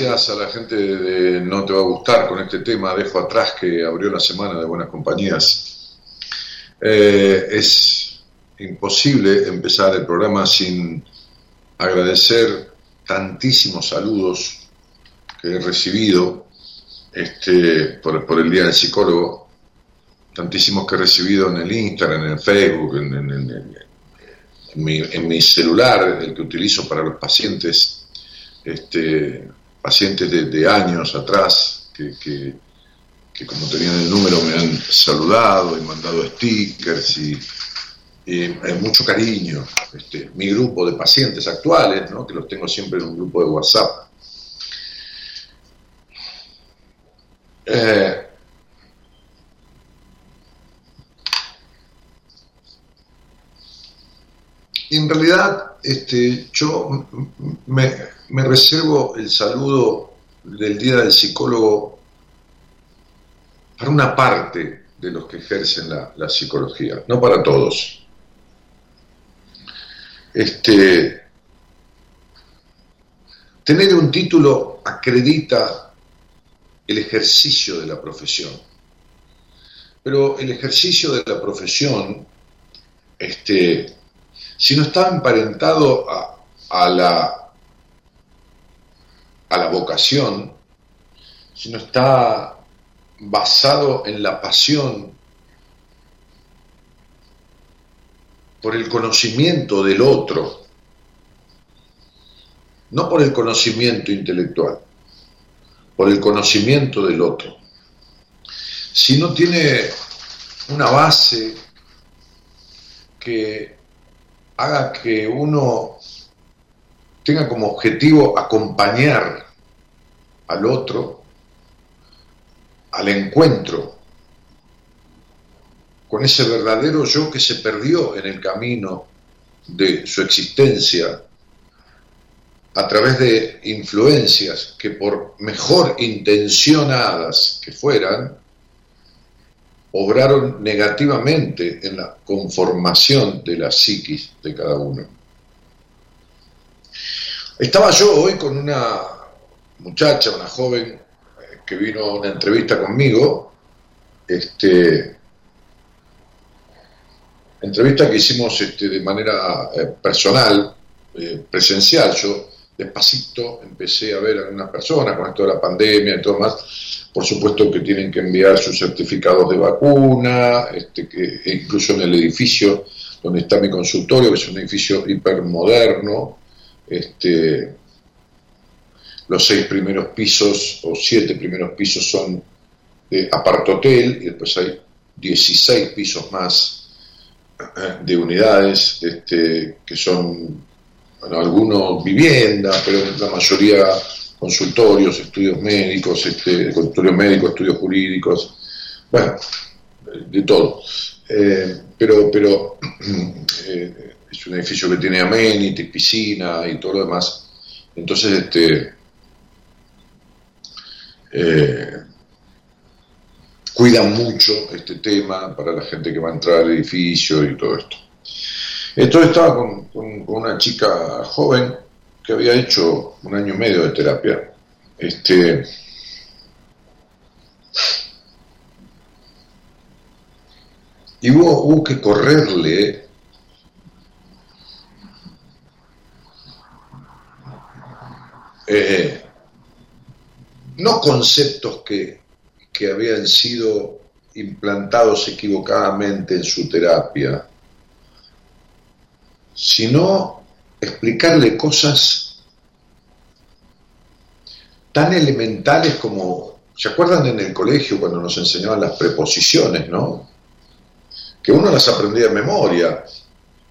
Gracias a la gente de No Te Va a Gustar con este tema Dejo Atrás que abrió la semana de Buenas Compañías. Eh, es imposible empezar el programa sin agradecer tantísimos saludos que he recibido este, por, el Día del Psicólogo, tantísimos que he recibido en el Instagram, en el Facebook, en, mi, en mi, celular, el que utilizo para los pacientes. Este, pacientes de, años atrás que, que, como tenían el número me han saludado y mandado stickers y, mucho cariño. Este, mi grupo de pacientes actuales, ¿no? que los tengo siempre en un grupo de WhatsApp, Eh, en realidad, este, yo me, reservo el saludo del Día del Psicólogo para una parte de los que ejercen la, psicología, no para todos. Este, tener un título acredita el ejercicio de la profesión, pero el ejercicio de la profesión este, si no está emparentado a, la, a la vocación, si no está basado en la pasión por el conocimiento del otro, no por el conocimiento intelectual, por el conocimiento del otro. Si no tiene una base que haga que uno tenga como objetivo acompañar al otro al encuentro con ese verdadero yo que se perdió en el camino de su existencia a través de influencias que por mejor intencionadas que fueran, obraron negativamente en la conformación de la psiquis de cada uno. Estaba yo hoy con una muchacha, una joven, eh, que vino a una entrevista conmigo, este, entrevista que hicimos este, de manera eh, personal, eh, presencial, yo despacito empecé a ver a algunas personas con esto de la pandemia y todo más, por supuesto que tienen que enviar sus certificados de vacuna, este, que e incluso en el edificio donde está mi consultorio, que es un edificio hipermoderno, este, los seis primeros pisos o siete primeros pisos son de apartotel y después hay 16 pisos más de unidades este, que son bueno, algunos viviendas, pero la mayoría consultorios, estudios médicos, este, consultorios médicos, estudios jurídicos, bueno, de todo. Eh, pero pero eh, es un edificio que tiene amenities, piscina y todo lo demás. Entonces, este, eh, cuidan mucho este tema para la gente que va a entrar al edificio y todo esto. Entonces estaba con, una chica joven que había hecho un año y medio de terapia. Este, y hubo, que correrle eh, no conceptos que, que habían sido implantados equivocadamente en su terapia, sino explicarle cosas tan elementales como, ¿se acuerdan en el colegio cuando nos enseñaban las preposiciones, no? Que uno las aprendía de memoria.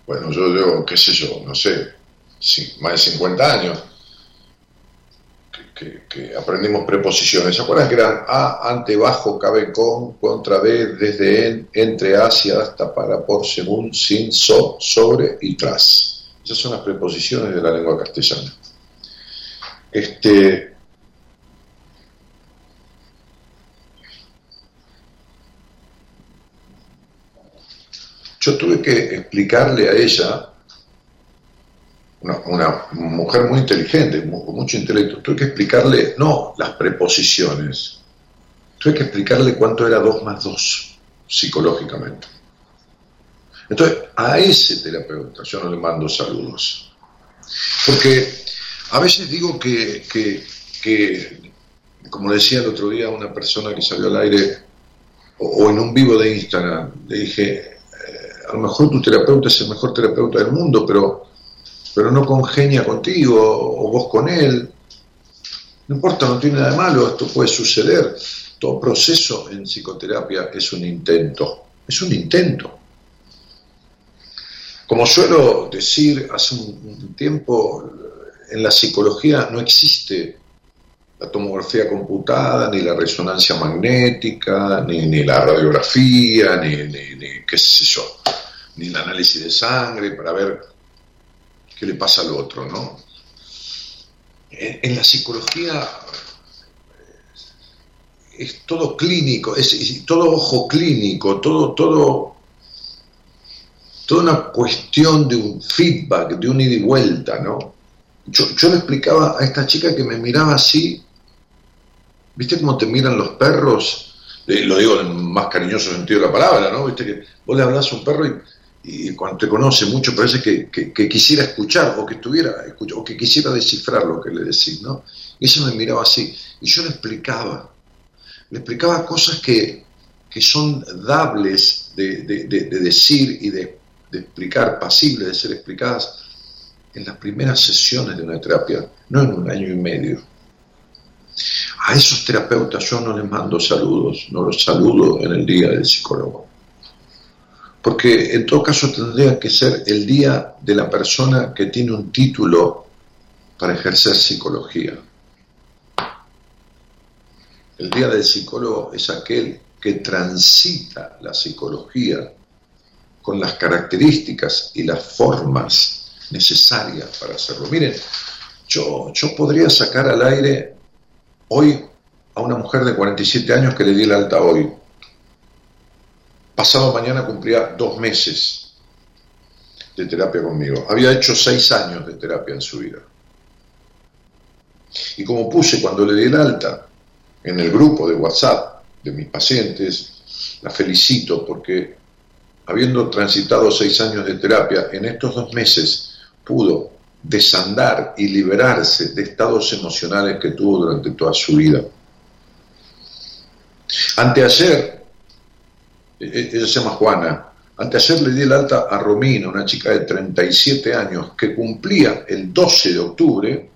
Bueno, yo digo, qué sé yo, no sé, más de 50 años que, aprendimos preposiciones. ¿Se acuerdan que eran a, ante, bajo, cabe con, contra, de, desde, en, entre, hacia, hasta, para, por, según, sin, so, sobre y tras? Esas son las preposiciones de la lengua castellana. Este, yo tuve que explicarle a ella una, mujer muy inteligente, con mucho intelecto, tuve que explicarle, no las preposiciones, tuve que explicarle cuánto era 2 más 2 psicológicamente. Entonces, a ese terapeuta yo no le mando saludos. Porque a veces digo que, que, como decía el otro día una persona que salió al aire, o, en un vivo de Instagram, le dije, eh, a lo mejor tu terapeuta es el mejor terapeuta del mundo, pero pero no congenia contigo o vos con él. No importa, no tiene nada de malo, esto puede suceder. Todo proceso en psicoterapia es un intento, es un intento. Como suelo decir hace un tiempo, en la psicología no existe la tomografía computada, ni la resonancia magnética, ni, ni la radiografía, ni, ni, qué sé yo, ni el análisis de sangre para ver qué le pasa al otro, ¿no? En, la psicología es todo clínico, es, todo ojo clínico, todo, todo, toda una cuestión de un feedback, de un ida y vuelta, ¿no? Yo, le explicaba a esta chica que me miraba así ¿Viste cómo te miran los perros? lo digo en el más cariñoso sentido de la palabra, ¿no? ¿Viste que vos le hablas a un perro y, cuando te conoce mucho parece que, quisiera escuchar o que estuviera o que quisiera descifrar lo que le decís, ¿no? Y ese me miraba así. Y yo le explicaba, le explicaba cosas que, son dables de, decir y de, explicar, pasibles de ser explicadas en las primeras sesiones de una terapia, no en un año y medio. A esos terapeutas yo no les mando saludos, no los saludo en el día del psicólogo. Porque en todo caso tendría que ser el día de la persona que tiene un título para ejercer psicología. El día del psicólogo es aquel que transita la psicología con las características y las formas necesarias para hacerlo. Miren, yo, yo podría sacar al aire hoy a una mujer de 47 años que le di el alta hoy. Pasado mañana cumplía dos meses de terapia conmigo. Había hecho seis años de terapia en su vida. Y como puse cuando le di el alta en el grupo de WhatsApp de mis pacientes, la felicito porque habiendo transitado seis años de terapia, en estos dos meses pudo desandar y liberarse de estados emocionales que tuvo durante toda su vida. Anteayer, ella se llama Juana, anteayer le di el alta a Romina, una chica de 37 años que cumplía el 12 de octubre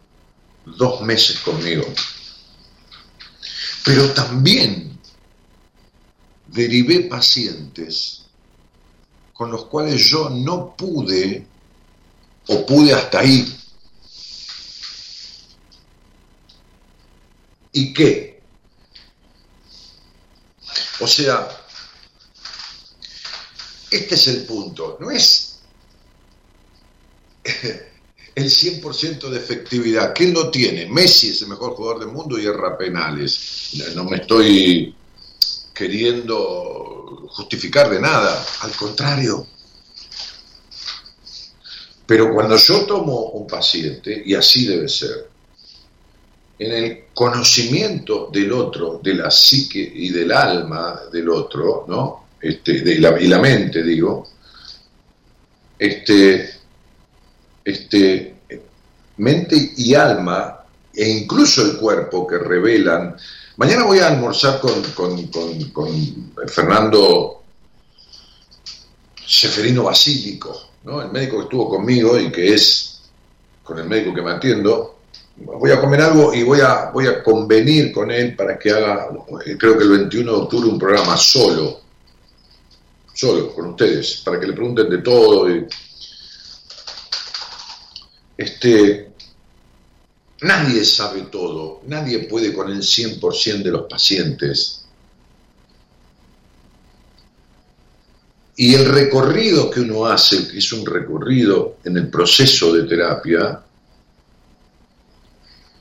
dos meses conmigo. Pero también derivé pacientes con los cuales yo no pude o pude hasta ahí. ¿Y qué? O sea, este es el punto, no es el 100% de efectividad. ¿Quién lo tiene? Messi es el mejor jugador del mundo y erra penales. No me estoy queriendo justificar de nada, al contrario. Pero cuando yo tomo un paciente, y así debe ser, en el conocimiento del otro, de la psique y del alma del otro, ¿no? Este, de la, y la mente, digo, este, este, mente y alma, e incluso el cuerpo que revelan. Mañana voy a almorzar con, con, con Fernando Seferino Basílico, el médico que estuvo conmigo y que es con el médico que me atiendo, voy a comer algo y voy a, voy a convenir con él para que haga, creo que el 21 de octubre, un programa solo, solo, con ustedes, para que le pregunten de todo. este, nadie sabe todo, nadie puede con el 100% de los pacientes Y el recorrido que uno hace, que es un recorrido en el proceso de terapia,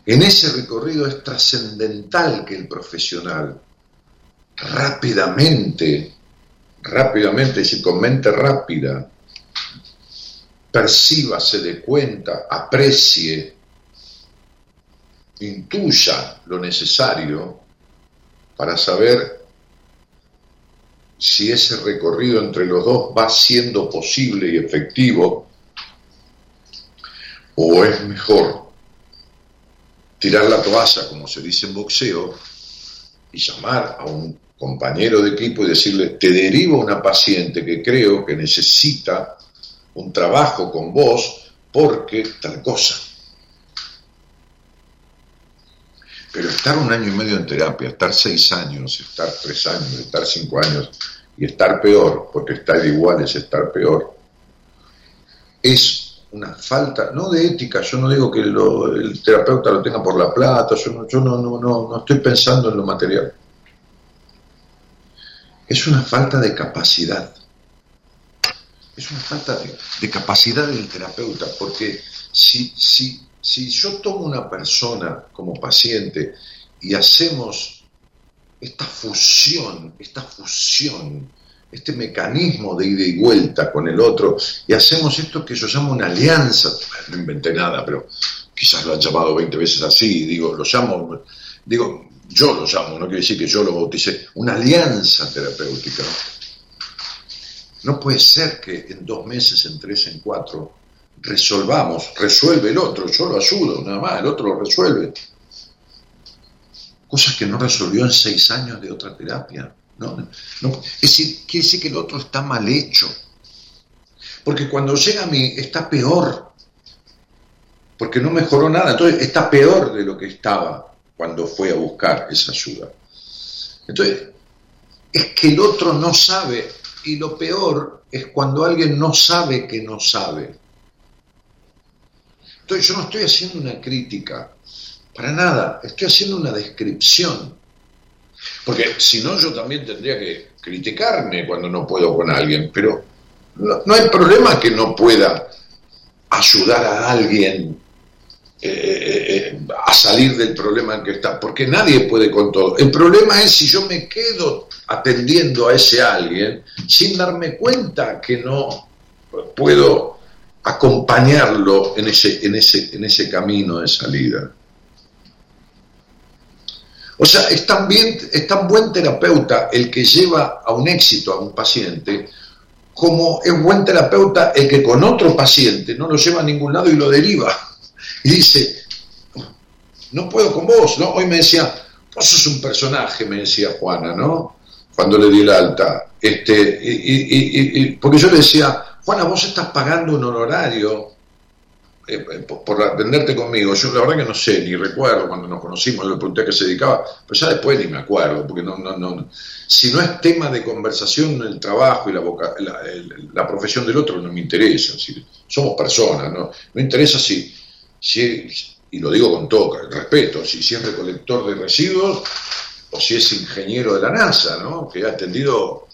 en ese recorrido es trascendental que el profesional rápidamente, rápidamente, es decir, con mente rápida, perciba, se dé cuenta, aprecie, intuya lo necesario para saber si ese recorrido entre los dos va siendo posible y efectivo, o es mejor tirar la toalla, como se dice en boxeo, y llamar a un compañero de equipo y decirle, te derivo una paciente que creo que necesita un trabajo con vos porque tal cosa. Pero estar un año y medio en terapia, estar seis años, estar tres años, estar cinco años y estar peor, porque estar igual es estar peor, es una falta, no de ética, yo no digo que el terapeuta lo tenga por la plata, yo, no, yo no, no, no, estoy pensando en lo material. Es una falta de capacidad. Es una falta de, capacidad del terapeuta, porque si, si, si yo tomo una persona como paciente y hacemos esta fusión, esta fusión este mecanismo de ida y vuelta con el otro y hacemos esto que yo llamo una alianza. No inventé nada, pero quizás lo han llamado 20 veces así, digo, lo llamo, digo, yo lo llamo, no quiere decir que yo lo bauticé, una alianza terapéutica. No puede ser que en dos meses, en tres, en cuatro, resolvamos, resuelve el otro, yo lo ayudo, nada más, el otro lo resuelve. Cosas que no resolvió en seis años de otra terapia. No, es decir, quiere decir que el otro está mal hecho. Porque cuando llega a mí está peor. Porque no mejoró nada. Entonces está peor de lo que estaba cuando fue a buscar esa ayuda. Entonces, es que el otro no sabe. Y lo peor es cuando alguien no sabe que no sabe. Entonces yo no estoy haciendo una crítica, para nada, estoy haciendo una descripción porque si no, yo también tendría que criticarme cuando no puedo con alguien, pero no, hay problema que no pueda ayudar a alguien eh, a salir del problema en que está, porque nadie puede con todo. El problema es si yo me quedo atendiendo a ese alguien sin darme cuenta que no puedo acompañarlo en ese, en ese, en ese camino de salida. O sea, es tan, bien, es tan buen terapeuta el que lleva a un éxito a un paciente como es buen terapeuta el que con otro paciente no lo lleva a ningún lado y lo deriva. Y dice, no puedo con vos, ¿no? Hoy me decía, vos sos un personaje, me decía Juana, ¿no? Cuando le di el alta. Este, y, porque yo le decía, Juana, vos estás pagando un honorario eh, eh, por, atenderte conmigo, yo la verdad que no sé, ni recuerdo cuando nos conocimos, le pregunté a qué se dedicaba, pero ya después ni me acuerdo, porque no, no, no, si no es tema de conversación el trabajo y la, la, profesión del otro, no me interesa, si, somos personas, ¿no? Me interesa si, si, y lo digo con todo respeto, si, es recolector de residuos o si es ingeniero de la NASA, ¿no? Que ha atendido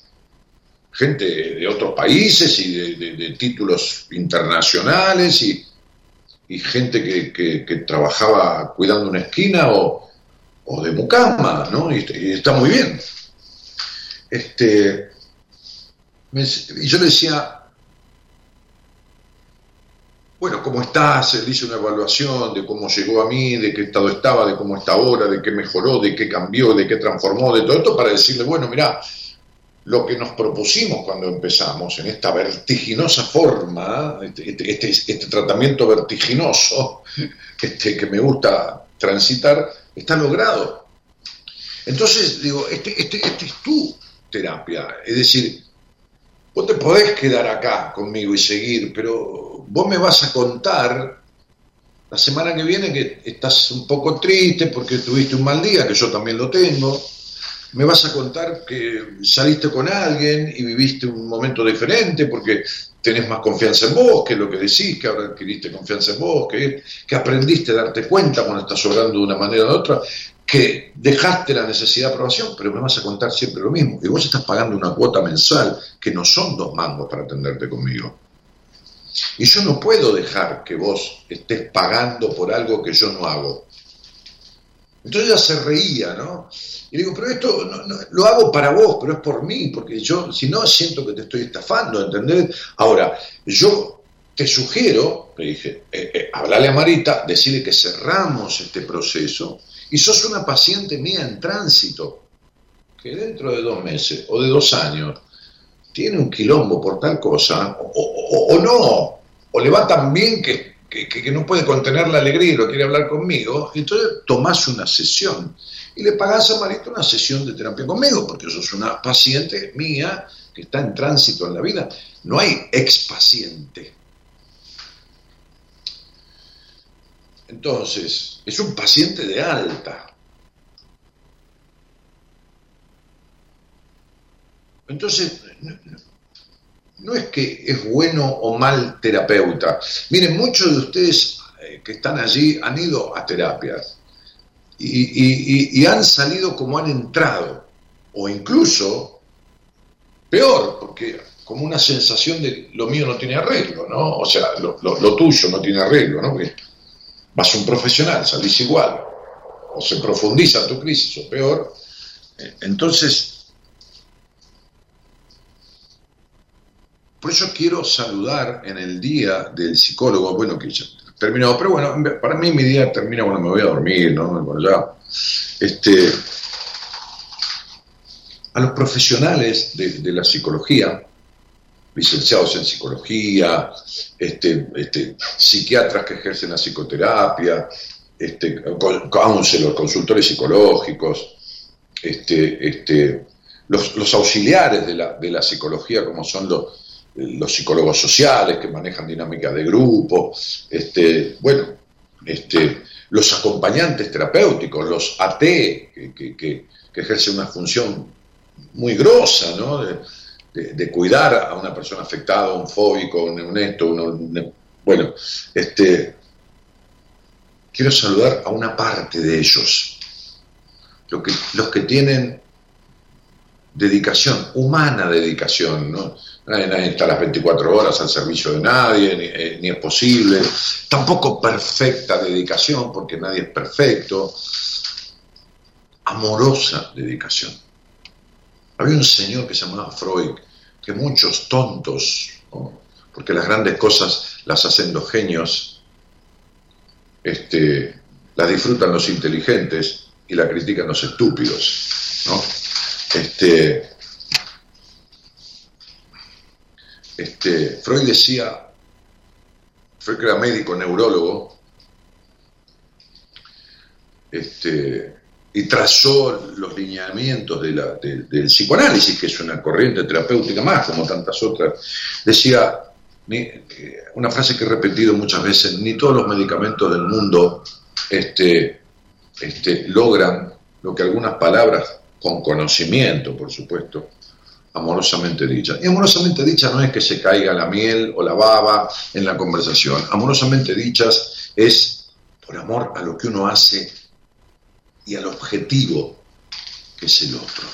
gente de otros países y de títulos internacionales y y gente que, trabajaba cuidando una esquina o, de mucama, ¿no? Y, está muy bien. Este, y yo le decía, bueno, ¿cómo estás? Él hizo una evaluación de cómo llegó a mí, de qué estado estaba, de cómo está ahora, de qué mejoró, de qué cambió, de qué transformó, de todo esto, para decirle, bueno, mira, lo que nos propusimos cuando empezamos en esta vertiginosa forma, este, este, este, este tratamiento vertiginoso este, que me gusta transitar, está logrado. Entonces, digo, este, este, este es tu terapia. Es decir, vos te podés quedar acá conmigo y seguir, pero vos me vas a contar la semana que viene que estás un poco triste porque tuviste un mal día, que yo también lo tengo. Me vas a contar que saliste con alguien y viviste un momento diferente porque tenés más confianza en vos, que lo que decís, que ahora adquiriste confianza en vos, que, que aprendiste a darte cuenta cuando estás obrando de una manera u otra, que dejaste la necesidad de aprobación, pero me vas a contar siempre lo mismo. Y vos estás pagando una cuota mensual que no son dos mangos para atenderte conmigo. Y yo no puedo dejar que vos estés pagando por algo que yo no hago. Entonces ella se reía, ¿no? Y digo, pero esto lo hago para vos, pero es por mí, porque yo, si no, siento que te estoy estafando, ¿entendés? Ahora, yo te sugiero, le dije, eh, eh, hablale a Marita, decirle que cerramos este proceso y sos una paciente mía en tránsito, que dentro de dos meses o de dos años tiene un quilombo por tal cosa, o, no, o le va tan bien que, que, no puede contener la alegría y lo quiere hablar conmigo, entonces tomás una sesión y le pagás a Marita una sesión de terapia conmigo, porque sos una paciente mía que está en tránsito en la vida. No hay ex paciente. Entonces, es un paciente de alta. Entonces, no es que es bueno o mal terapeuta. Miren, muchos de ustedes eh, que están allí han ido a terapias y, han salido como han entrado, o incluso peor, porque como una sensación de lo mío no tiene arreglo, ¿no? O sea, lo, tuyo no tiene arreglo, ¿no? Vas un profesional, salís igual, o se profundiza tu crisis, o peor. Eh, entonces, por eso quiero saludar en el día del psicólogo, bueno, que ya terminó, pero bueno, para mí mi día termina cuando me voy a dormir, ¿no? Bueno, ya, este, a los profesionales de, la psicología, licenciados en psicología, este, este, psiquiatras que ejercen la psicoterapia, este, counselors, consultores psicológicos, este, este, los, auxiliares de la, de la, psicología, como son los, los psicólogos sociales que manejan dinámicas de grupo, este, bueno, este, los acompañantes terapéuticos, los AT, que, que, ejercen una función muy grosa, ¿no? Cuidar a una persona afectada, un fóbico, un honesto, un, bueno, este, quiero saludar a una parte de ellos, los que, los que tienen dedicación, humana dedicación, ¿no? Nadie, está las 24 horas al servicio de nadie, eh, ni, es posible. Tampoco perfecta dedicación, porque nadie es perfecto. Amorosa dedicación. Había un señor que se llamaba Freud, que muchos tontos, porque las grandes cosas las hacen los genios, este, las disfrutan los inteligentes y la critican los estúpidos. ¿no? Este, este, Freud decía, Freud que era médico, neurólogo, este, y trazó los lineamientos del psicoanálisis, que es una corriente terapéutica más, como tantas otras, decía una frase que he repetido muchas veces, ni todos los medicamentos del mundo este, este, logran lo que algunas palabras con conocimiento, por supuesto, amorosamente dicha. Y amorosamente dicha no es que se caiga la miel o la baba en la conversación. Amorosamente dichas es por amor a lo que uno hace y al objetivo que es el otro.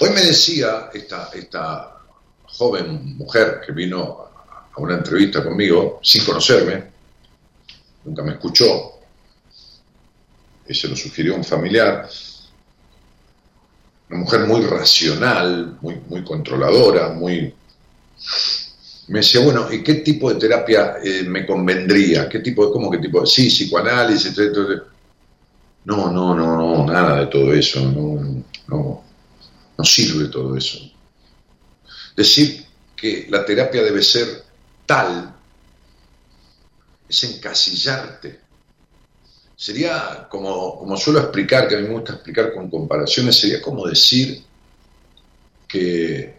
Hoy me decía esta, esta joven mujer que vino a una entrevista conmigo sin conocerme, nunca me escuchó, y se lo sugirió un familiar, una mujer muy racional, muy, muy controladora, muy... Me decía, bueno, ¿y qué tipo de terapia eh, me convendría? ¿Qué tipo, cómo qué tipo? Sí, psicoanálisis, No, no, no, no, nada de todo eso, no, no, no sirve todo eso. Decir que la terapia debe ser tal es encasillarte Sería como, como suelo explicar, que a mí me gusta explicar con comparaciones, sería como decir que,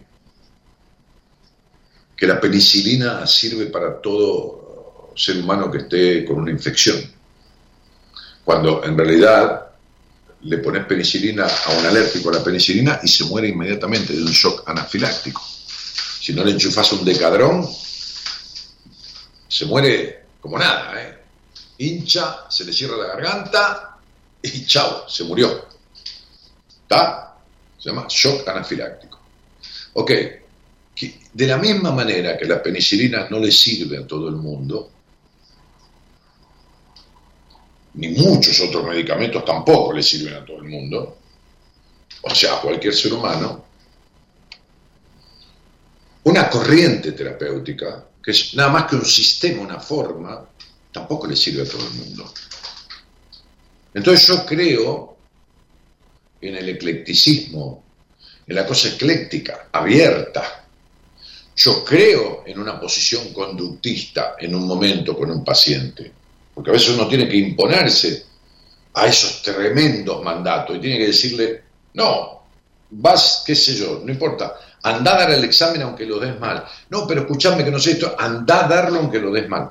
que la penicilina sirve para todo ser humano que esté con una infección. Cuando en realidad le pones penicilina a un alérgico a la penicilina y se muere inmediatamente de un shock anafiláctico. Si no le enchufas un decadrón, se muere como nada, ¿eh? hincha, se le cierra la garganta y chao, se murió. ¿Está? Se llama shock anafiláctico. Ok, de la misma manera que la penicilina no le sirve a todo el mundo, ni muchos otros medicamentos tampoco le sirven a todo el mundo, o sea, a cualquier ser humano, una corriente terapéutica, que es nada más que un sistema, una forma, tampoco le sirve a todo el mundo. Entonces yo creo en el eclecticismo, en la cosa ecléctica, abierta. Yo creo en una posición conductista en un momento con un paciente, porque a veces uno tiene que imponerse a esos tremendos mandatos y tiene que decirle, no, vas, qué sé yo, no importa, anda a dar el examen aunque lo des mal. No, pero escuchadme que no sé esto, anda a darlo aunque lo des mal.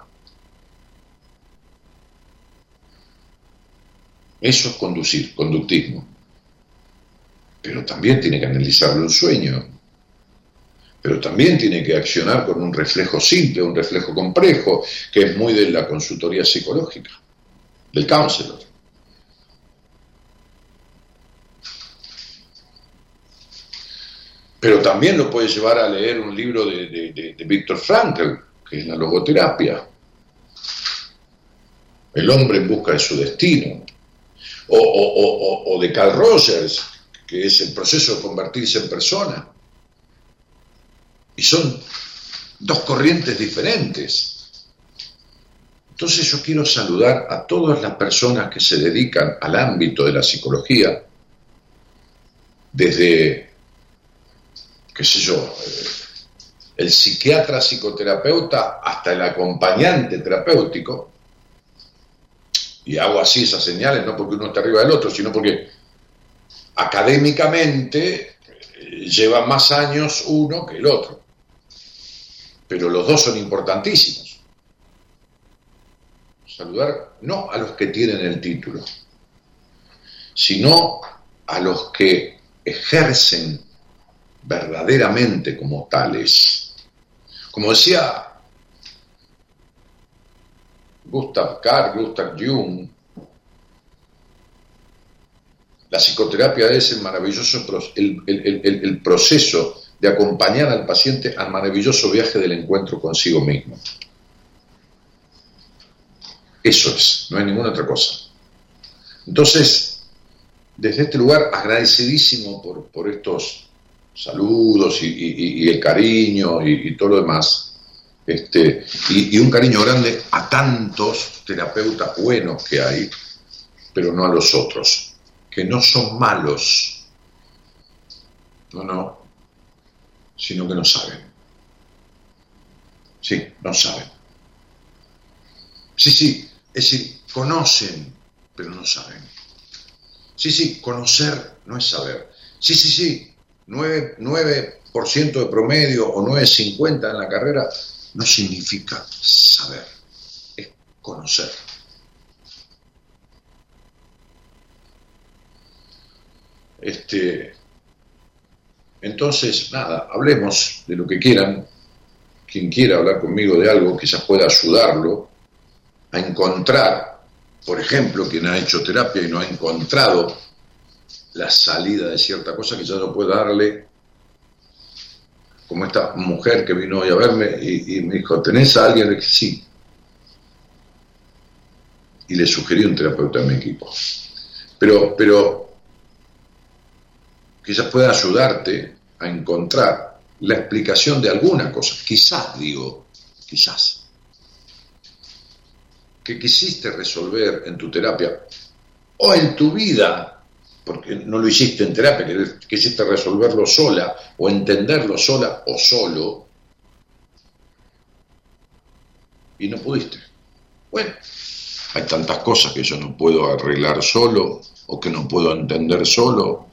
Eso es conducir, conductismo. Pero también tiene que analizarlo un sueño. Pero también tiene que accionar con un reflejo simple, un reflejo complejo, que es muy de la consultoría psicológica, del counselor. Pero también lo puede llevar a leer un libro de, de, de Víctor Frankl, que es la logoterapia. El hombre en busca de su destino. O, o, o, de Carl Rogers, que es el proceso de convertirse en persona. Y son dos corrientes diferentes. Entonces yo quiero saludar a todas las personas que se dedican al ámbito de la psicología, desde, qué sé yo, eh, el psiquiatra psicoterapeuta hasta el acompañante terapéutico, y hago así esas señales, no porque uno esté arriba del otro, sino porque académicamente eh, lleva más años uno que el otro. Pero los dos son importantísimos. Saludar no a los que tienen el título, sino a los que ejercen verdaderamente como tales. Como decía Gustav Carl, Gustav Jung, la psicoterapia es el maravilloso el, proceso de acompañar al paciente al maravilloso viaje del encuentro consigo mismo. Eso es, no hay ninguna otra cosa. Entonces, desde este lugar, agradecidísimo por, por estos saludos y, el cariño y, todo lo demás, este, y, un cariño grande a tantos terapeutas buenos que hay, pero no a los otros, que no son malos, no, no, sino que no saben. Sí, no saben. Sí, sí, es decir, conocen, pero no saben. Sí, sí, conocer no es saber. Sí, sí, sí, 9%, 9 de promedio o 9,50 en la carrera no significa saber, es conocer. Este, entonces, nada, hablemos de lo que quieran. Quien quiera hablar conmigo de algo, quizás pueda ayudarlo a encontrar, por ejemplo, quien ha hecho terapia y no ha encontrado la salida de cierta cosa ya no puede darle como esta mujer que vino hoy a verme y, me dijo, ¿tenés a alguien? que sí. Y le sugerí un terapeuta a mi equipo. Pero, pero quizás pueda ayudarte a encontrar la explicación de alguna cosa. Quizás, digo, quizás. Que quisiste resolver en tu terapia o en tu vida porque no lo hiciste en terapia, que quisiste resolverlo sola o entenderlo sola o solo, y no pudiste. Bueno, hay tantas cosas que yo no puedo arreglar solo o que no puedo entender solo.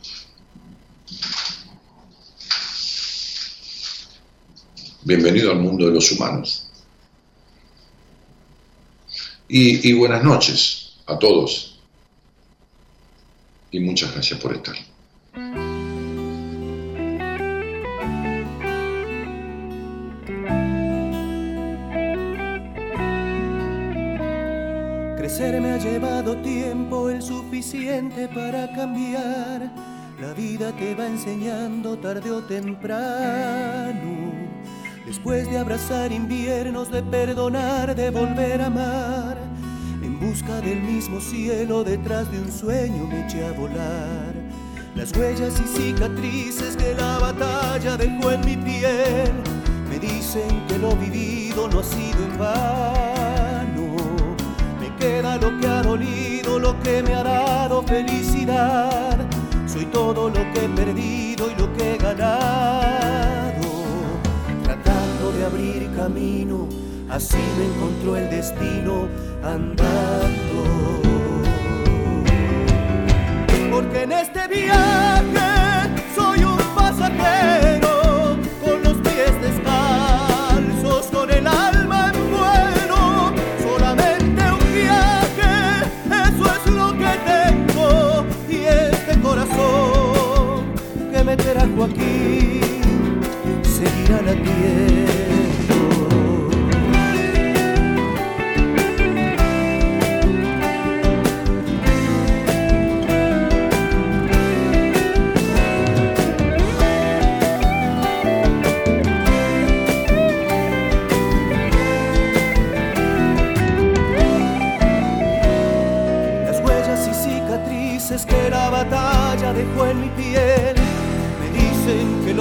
Bienvenido al mundo de los humanos. Y, y buenas noches a todos y muchas gracias por estar. Crecer me ha llevado tiempo el suficiente para cambiar. La vida te va enseñando tarde o temprano. Después de abrazar inviernos, de perdonar, de volver a amar busca del mismo cielo, detrás de un sueño me eché a volar. Las huellas y cicatrices que la batalla dejó en mi piel me dicen que lo vivido no ha sido en vano. Me queda lo que ha dolido, lo que me ha dado felicidad. Soy todo lo que he perdido y lo que he ganado. Abrir camino, así me encontró el destino andando. Porque en este viaje soy un pasajero con los pies descalzos, con el alma en vuelo, solamente un viaje, eso es lo que tengo y este corazón que me trajo aquí seguirá latiendo.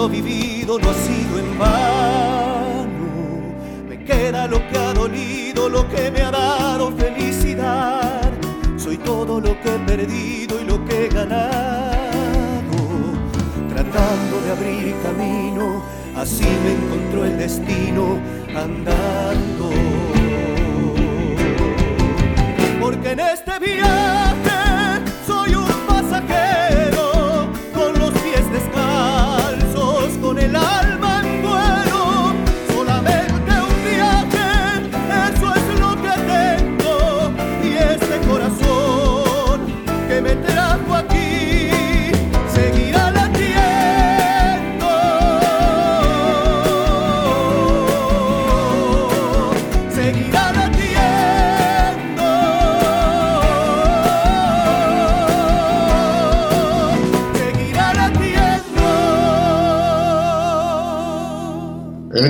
Lo vivido no ha sido en vano. Me queda lo que ha dolido, lo que me ha dado felicidad. Soy todo lo que he perdido y lo que he ganado. Tratando de abrir camino, así me encontró el destino andando porque en este viaje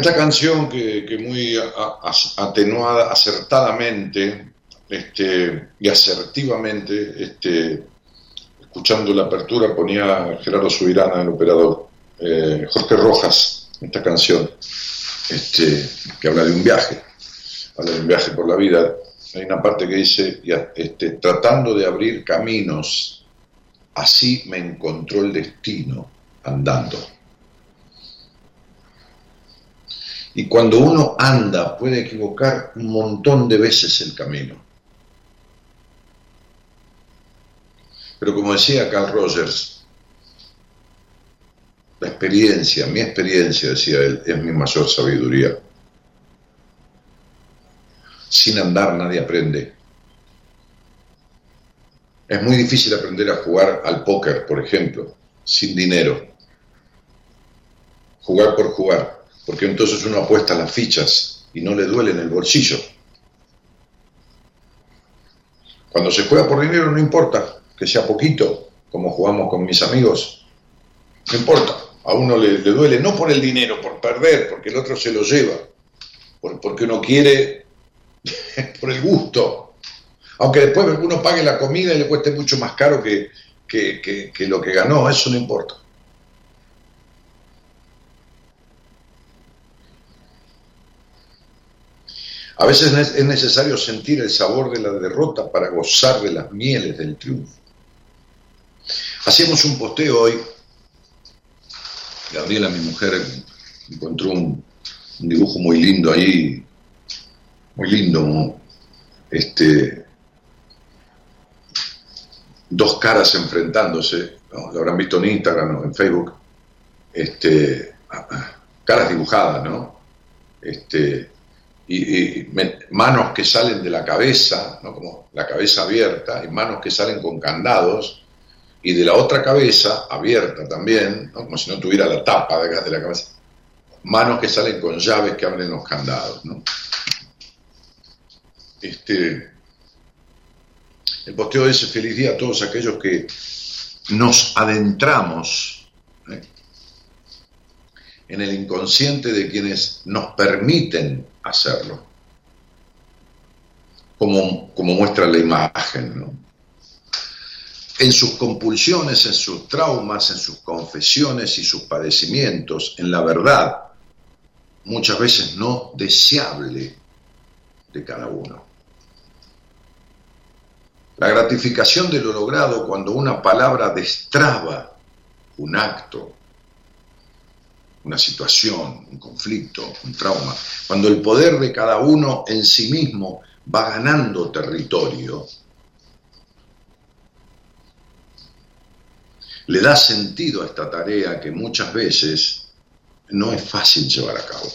esta canción que, muy atenuada, acertadamente este, y asertivamente, este, escuchando la apertura, ponía Gerardo Subirana, el operador, eh, Jorge Rojas, esta canción, este, que habla de un viaje, habla de un viaje por la vida. Hay una parte que dice, tratando de abrir caminos, así me encontró el destino andando. Y cuando uno anda puede equivocar un montón de veces el camino. Pero como decía Carl Rogers, la experiencia, mi experiencia, decía él, es mi mayor sabiduría. Sin andar nadie aprende. Es muy difícil aprender a jugar al póker, por ejemplo, sin dinero. Jugar por jugar porque entonces uno apuesta las fichas y no le duele en el bolsillo. Cuando se juega por dinero no importa que sea poquito, como jugamos con mis amigos, no importa, a uno le, le duele no por el dinero, por perder, porque el otro se lo lleva, por- porque uno quiere por el gusto, aunque después uno pague la comida y le cueste mucho más caro que- que- que lo que ganó, eso no importa. A veces es necesario sentir el sabor de la derrota para gozar de las mieles del triunfo. Hacíamos un posteo hoy. Gabriela, mi mujer, encontró un, dibujo muy lindo ahí, muy lindo, ¿no? este, dos caras enfrentándose, ¿no? lo habrán visto en Instagram o en Facebook, este, caras dibujadas, ¿no? Este, y, manos que salen de la cabeza, ¿no? como la cabeza abierta, y manos que salen con candados, y de la otra cabeza, abierta también, como si no tuviera la tapa de de la cabeza, manos que salen con llaves que abren los candados. ¿no? Este, el posteo dice feliz día a todos aquellos que nos adentramos ¿eh? en el inconsciente de quienes nos permiten hacerlo, como, como muestra la imagen, ¿no? en sus compulsiones, en sus traumas, en sus confesiones y sus padecimientos, en la verdad, muchas veces no deseable de cada uno. La gratificación de lo logrado cuando una palabra destraba un acto, una situación, un conflicto, un trauma, cuando el poder de cada uno en sí mismo va ganando territorio, le da sentido a esta tarea que muchas veces no es fácil llevar a cabo.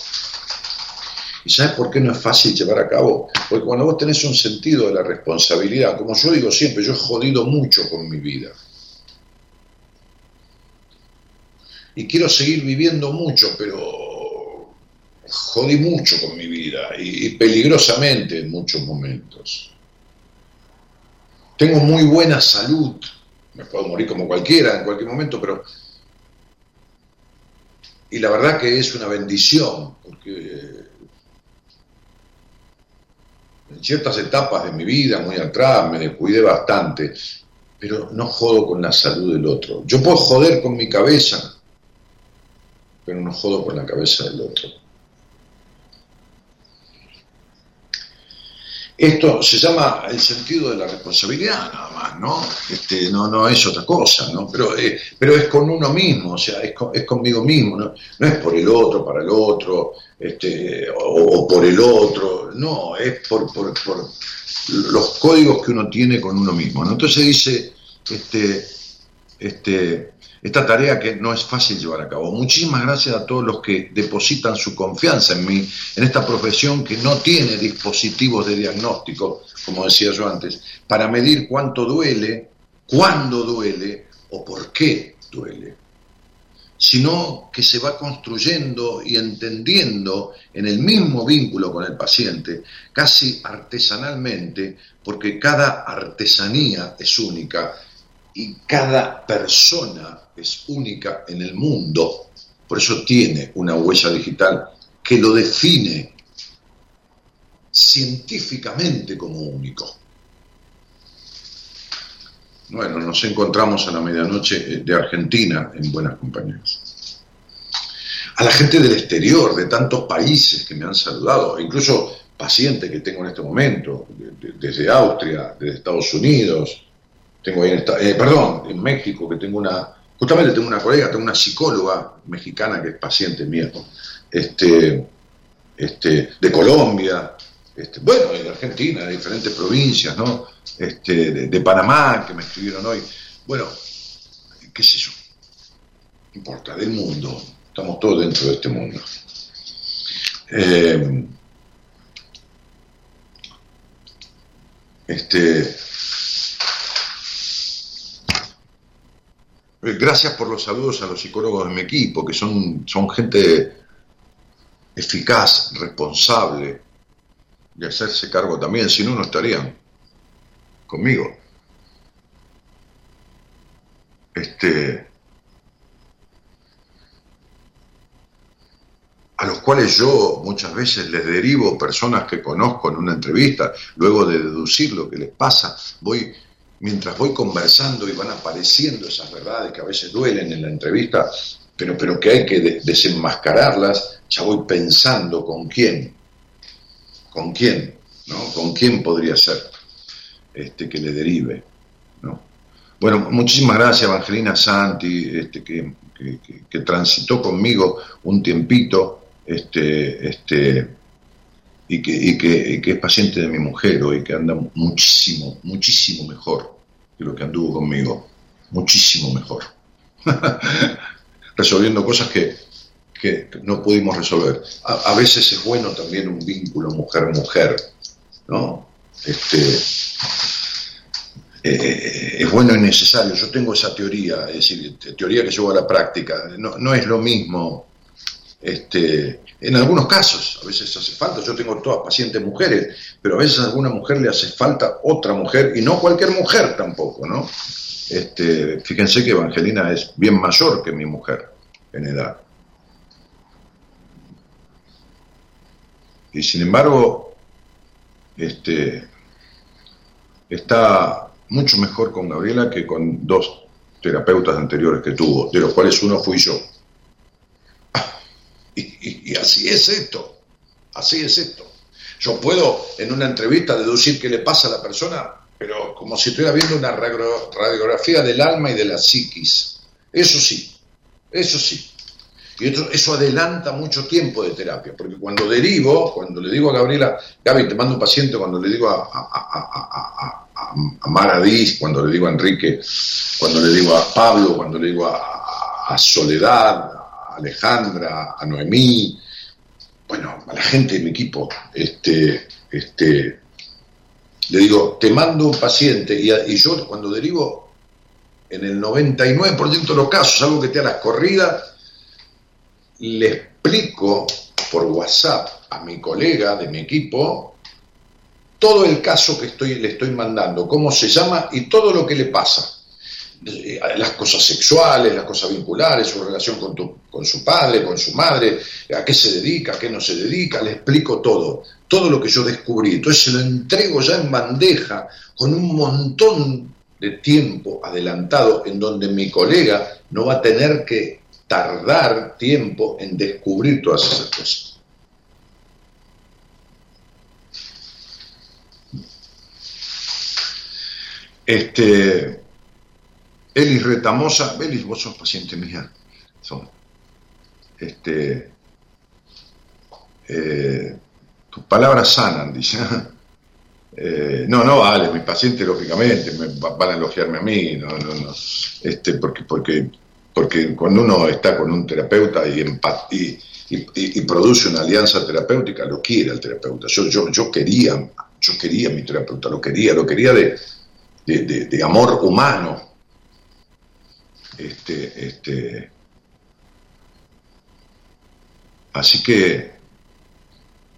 ¿Y sabes por qué no es fácil llevar a cabo? Porque cuando vos tenés un sentido de la responsabilidad, como yo digo siempre, yo he jodido mucho con mi vida. Y quiero seguir viviendo mucho, pero jodí mucho con mi vida y, peligrosamente en muchos momentos. Tengo muy buena salud, me puedo morir como cualquiera en cualquier momento, pero... Y la verdad que es una bendición, porque en ciertas etapas de mi vida, muy atrás, me descuidé bastante, pero no jodo con la salud del otro. Yo puedo joder con mi cabeza, pero no jodo con la cabeza del otro. Esto se llama el sentido de la responsabilidad, nada más, ¿no? Este, no, no es otra cosa, ¿no? Pero, eh, pero es con uno mismo, o sea, es, es conmigo mismo, ¿no? no es por el otro, para el otro, este, o, por el otro, no, es por, por, por, los códigos que uno tiene con uno mismo, ¿no? Entonces dice, este, este, esta tarea que no es fácil llevar a cabo. Muchísimas gracias a todos los que depositan su confianza en mí, en esta profesión que no tiene dispositivos de diagnóstico, como decía yo antes, para medir cuánto duele, cuándo duele o por qué duele, sino que se va construyendo y entendiendo en el mismo vínculo con el paciente, casi artesanalmente, porque cada artesanía es única y cada persona es única en el mundo, por eso tiene una huella digital que lo define científicamente como único. Bueno, nos encontramos a la medianoche de Argentina en buenas compañías. A la gente del exterior, de tantos países que me han saludado, incluso pacientes que tengo en este momento, desde Austria, desde Estados Unidos, tengo ahí en eh, perdón, en México, que tengo una, justamente tengo una colega, tengo una psicóloga mexicana que es paciente mía, este, este, de Colombia, este, bueno, de Argentina, de diferentes provincias, ¿no? Este, de, Panamá, que me escribieron hoy. Bueno, qué sé yo, no importa, del mundo, estamos todos dentro de este mundo. Eh, este, gracias por los saludos a los psicólogos de mi equipo, que son, son gente eficaz, responsable, de hacerse cargo también, si no, no estarían conmigo. Este, a los cuales yo muchas veces les derivo personas que conozco en una entrevista, luego de deducir lo que les pasa, voy mientras voy conversando y van apareciendo esas verdades que a veces duelen en la entrevista, pero, pero que hay que desenmascararlas, ya voy pensando con quién, con quién, ¿no? Con quién podría ser este, que le derive, ¿no? Bueno, muchísimas gracias Evangelina Santi, este, que, que, transitó conmigo un tiempito, este, este, y que, y que, que, es paciente de mi mujer hoy, que anda muchísimo, muchísimo mejor que lo que anduvo conmigo, muchísimo mejor, resolviendo cosas que, que, no pudimos resolver. A, veces es bueno también un vínculo mujer-mujer, ¿no? Este, eh, eh, es bueno y necesario. Yo tengo esa teoría, es decir, teoría que llevo a la práctica. No, no es lo mismo este, en algunos casos, a veces hace falta, yo tengo todas pacientes mujeres, pero a veces a alguna mujer le hace falta otra mujer, y no cualquier mujer tampoco, ¿no? Este, fíjense que Evangelina es bien mayor que mi mujer en edad. Y sin embargo, este, está mucho mejor con Gabriela que con dos terapeutas anteriores que tuvo, de los cuales uno fui yo. Y, así es esto, así es esto. Yo puedo en una entrevista deducir qué le pasa a la persona, pero como si estuviera viendo una radiografía del alma y de la psiquis. Eso sí, eso sí. Y eso, adelanta mucho tiempo de terapia, porque cuando derivo, cuando le digo a Gabriela, Gaby, te mando un paciente, cuando le digo a, a, a, cuando le digo a Enrique, cuando le digo a Pablo, cuando le digo a, Soledad, Alejandra, a Noemí, bueno, a la gente de mi equipo, este, este, le digo, te mando un paciente y, yo cuando derivo en el 99% de los casos, algo que te a las corridas, le explico por WhatsApp a mi colega de mi equipo todo el caso que estoy, le estoy mandando, cómo se llama y todo lo que le pasa. Eh, las cosas sexuales, las cosas vinculares, su relación con, con su padre, con su madre, a qué se dedica, a qué no se dedica, le explico todo, todo lo que yo descubrí. Entonces se lo entrego ya en bandeja con un montón de tiempo adelantado en donde mi colega no va a tener que tardar tiempo en descubrir todas esas cosas. Este, Elis Retamosa, Elis, vos sos paciente mía. Son, este, eh, tus palabras sanan, dice. Eh, no, no vale, mis pacientes lógicamente me, van a elogiarme a mí, no, no, no, este, porque, porque, porque cuando uno está con un terapeuta y, produce una alianza terapéutica, lo quiere el terapeuta. Yo, yo, yo quería, yo quería a mi terapeuta, lo quería, lo quería de, de, amor humano. Este, este, así que,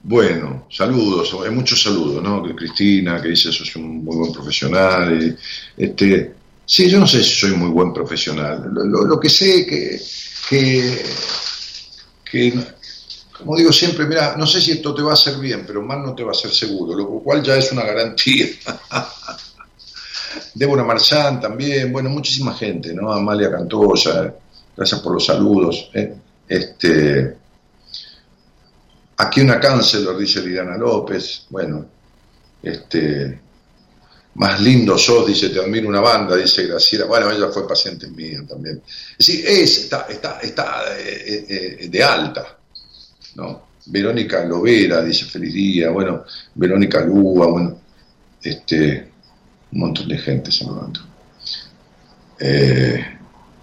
bueno, saludos, hay muchos saludos, ¿no? Cristina, que dice, sos un muy buen profesional. Este, sí, yo no sé si soy muy buen profesional. Lo, que sé que, que, que, como digo siempre, mira, no sé si esto te va a hacer bien, pero mal no te va a hacer seguro, lo cual ya es una garantía. Débora Marchán también, bueno, muchísima gente, ¿no? Amalia Cantoya, gracias por los saludos. ¿eh? Este, aquí una cáncer, dice Liliana López, bueno, este, más lindo sos, dice, te admiro una banda, dice Graciela, bueno, ella fue paciente mía también. Sí, es, está, está, está eh, eh, de alta, ¿no? Verónica Lovera, dice feliz día, bueno, Verónica Lúa, bueno, este, un montón de gente saludando. Eh,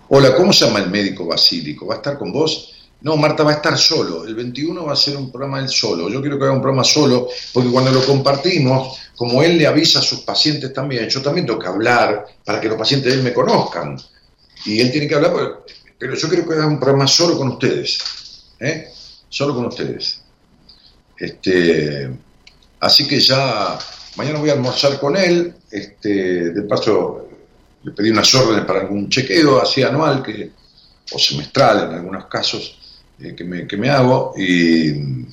hola, ¿cómo se llama el médico basílico? ¿Va a estar con vos? No, Marta va a estar solo. El 21 va a ser un programa él solo. Yo quiero que haga un programa solo, porque cuando lo compartimos, como él le avisa a sus pacientes también, yo también tengo que hablar para que los pacientes de él me conozcan. Y él tiene que hablar, pero yo quiero que haga un programa solo con ustedes. ¿eh? Solo con ustedes. Este, así que ya Mañana voy a almorzar con él, este, de paso le pedí unas órdenes para algún chequeo así anual que, o semestral en algunos casos eh, que, me, hago y,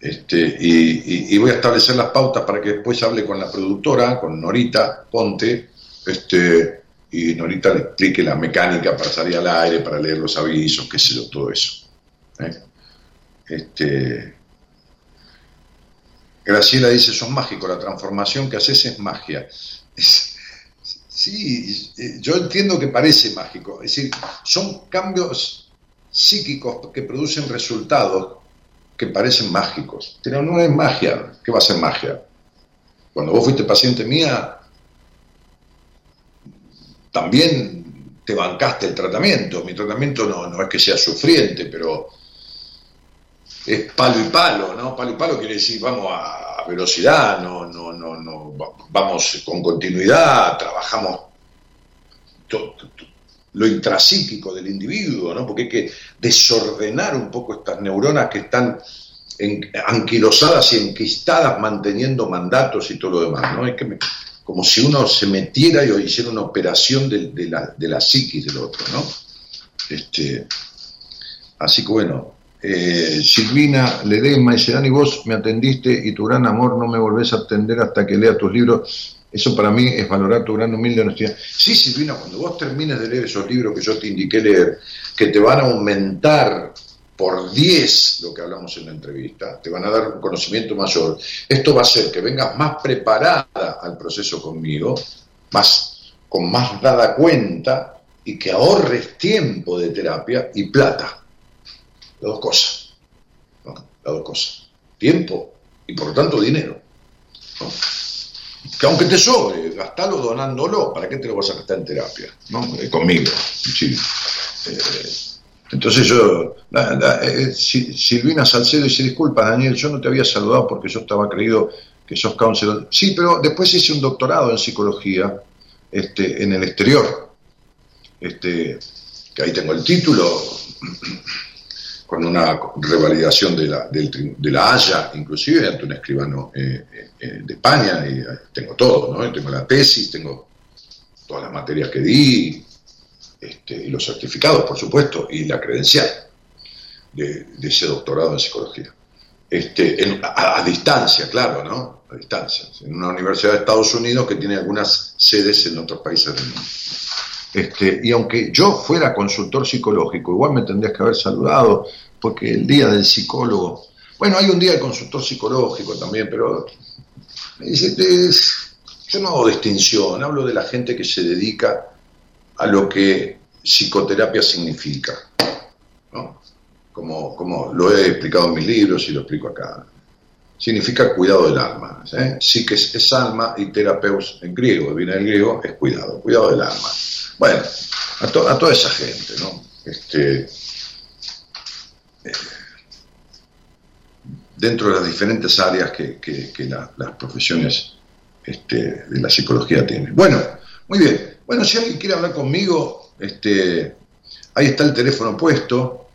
este, y, voy a establecer las pautas para que después hable con la productora, con Norita Ponte, este, y Norita le explique la mecánica para salir al aire, para leer los avisos, qué sé yo, todo eso. ¿eh? Este, Graciela dice, son mágicos, la transformación que haces es magia. sí, eh, yo entiendo que parece mágico, es decir, son cambios psíquicos que producen resultados que parecen mágicos, pero no es magia, ¿qué va a ser magia? Cuando vos fuiste paciente mía, también te bancaste el tratamiento, mi tratamiento no, no es que sea sufriente, pero es palo y palo, ¿no? Palo y palo quiere decir vamos a velocidad, no, no, no, no, vamos con continuidad, trabajamos lo intrapsíquico del individuo, ¿no? Porque hay que desordenar un poco estas neuronas que están anquilosadas y enquistadas manteniendo mandatos y todo lo demás, ¿no? Es que como si uno se metiera y hiciera una operación de, la, de la psiquis del otro, ¿no? Este, así que bueno, eh, Silvina Ledema dice, Dani, vos me atendiste y tu gran amor no me volvés a atender hasta que lea tus libros. Eso para mí es valorar tu gran humilde honestidad. Sí, Silvina, cuando vos termines de leer esos libros que yo te indiqué leer, que te van a aumentar por 10 lo que hablamos en la entrevista, te van a dar un conocimiento mayor, esto va a hacer que vengas más preparada al proceso conmigo, más, con más dada cuenta y que ahorres tiempo de terapia y plata dos cosas. Las dos cosas. Tiempo y por lo tanto dinero. Que aunque te sobre, gastalo donándolo, ¿para qué te lo vas a gastar en terapia? ¿no? Eh, conmigo. Eh, entonces yo, eh, Silvina Salcedo dice, disculpa Daniel, yo no te había saludado porque yo estaba creído que sos counselor. Sí, pero después hice un doctorado en psicología este, en el exterior. Este, que ahí tengo el título, con una revalidación de la, de la Haya, inclusive ante un escribano eh, eh, de España, y tengo todo, ¿no? Tengo la tesis, tengo todas las materias que di, este, y los certificados, por supuesto, y la credencial de, ese doctorado en psicología. Este, a, distancia, claro, ¿no? A distancia, en una universidad de Estados Unidos que tiene algunas sedes en otros países del mundo. Este, y aunque yo fuera consultor psicológico, igual me tendrías que haber saludado, porque el día del psicólogo, bueno, hay un día de consultor psicológico también, pero yo no hago distinción, hablo de la gente que se dedica a lo que psicoterapia significa, como, como lo he explicado en mis libros y lo explico acá significa cuidado del alma. Sí es, alma y terapeus en griego, viene del griego, es cuidado, cuidado del alma. Bueno, a, toda esa gente, ¿no? Este, eh, dentro de las diferentes áreas que, las profesiones este, de la psicología tienen. Bueno, muy bien. Bueno, si alguien quiere hablar conmigo, este, ahí está el teléfono puesto.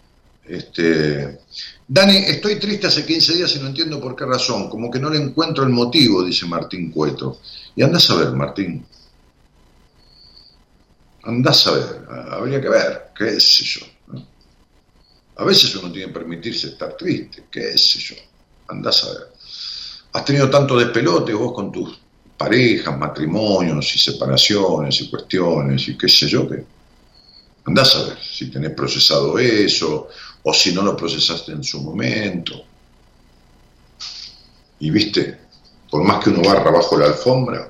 Este, Dani, estoy triste hace 15 días y no entiendo por qué razón, como que no le encuentro el motivo, dice Martín Cueto. Y andás a ver, Martín, Andás a ver, habría que ver, qué sé yo. A veces uno tiene que permitirse estar triste, qué sé yo. Andás a ver. Has tenido tanto despelote vos con tus parejas, matrimonios y separaciones y cuestiones y qué sé yo, que andás a ver si tenés procesado eso o si no lo procesaste en su momento. Y viste, por más que uno barra bajo la alfombra,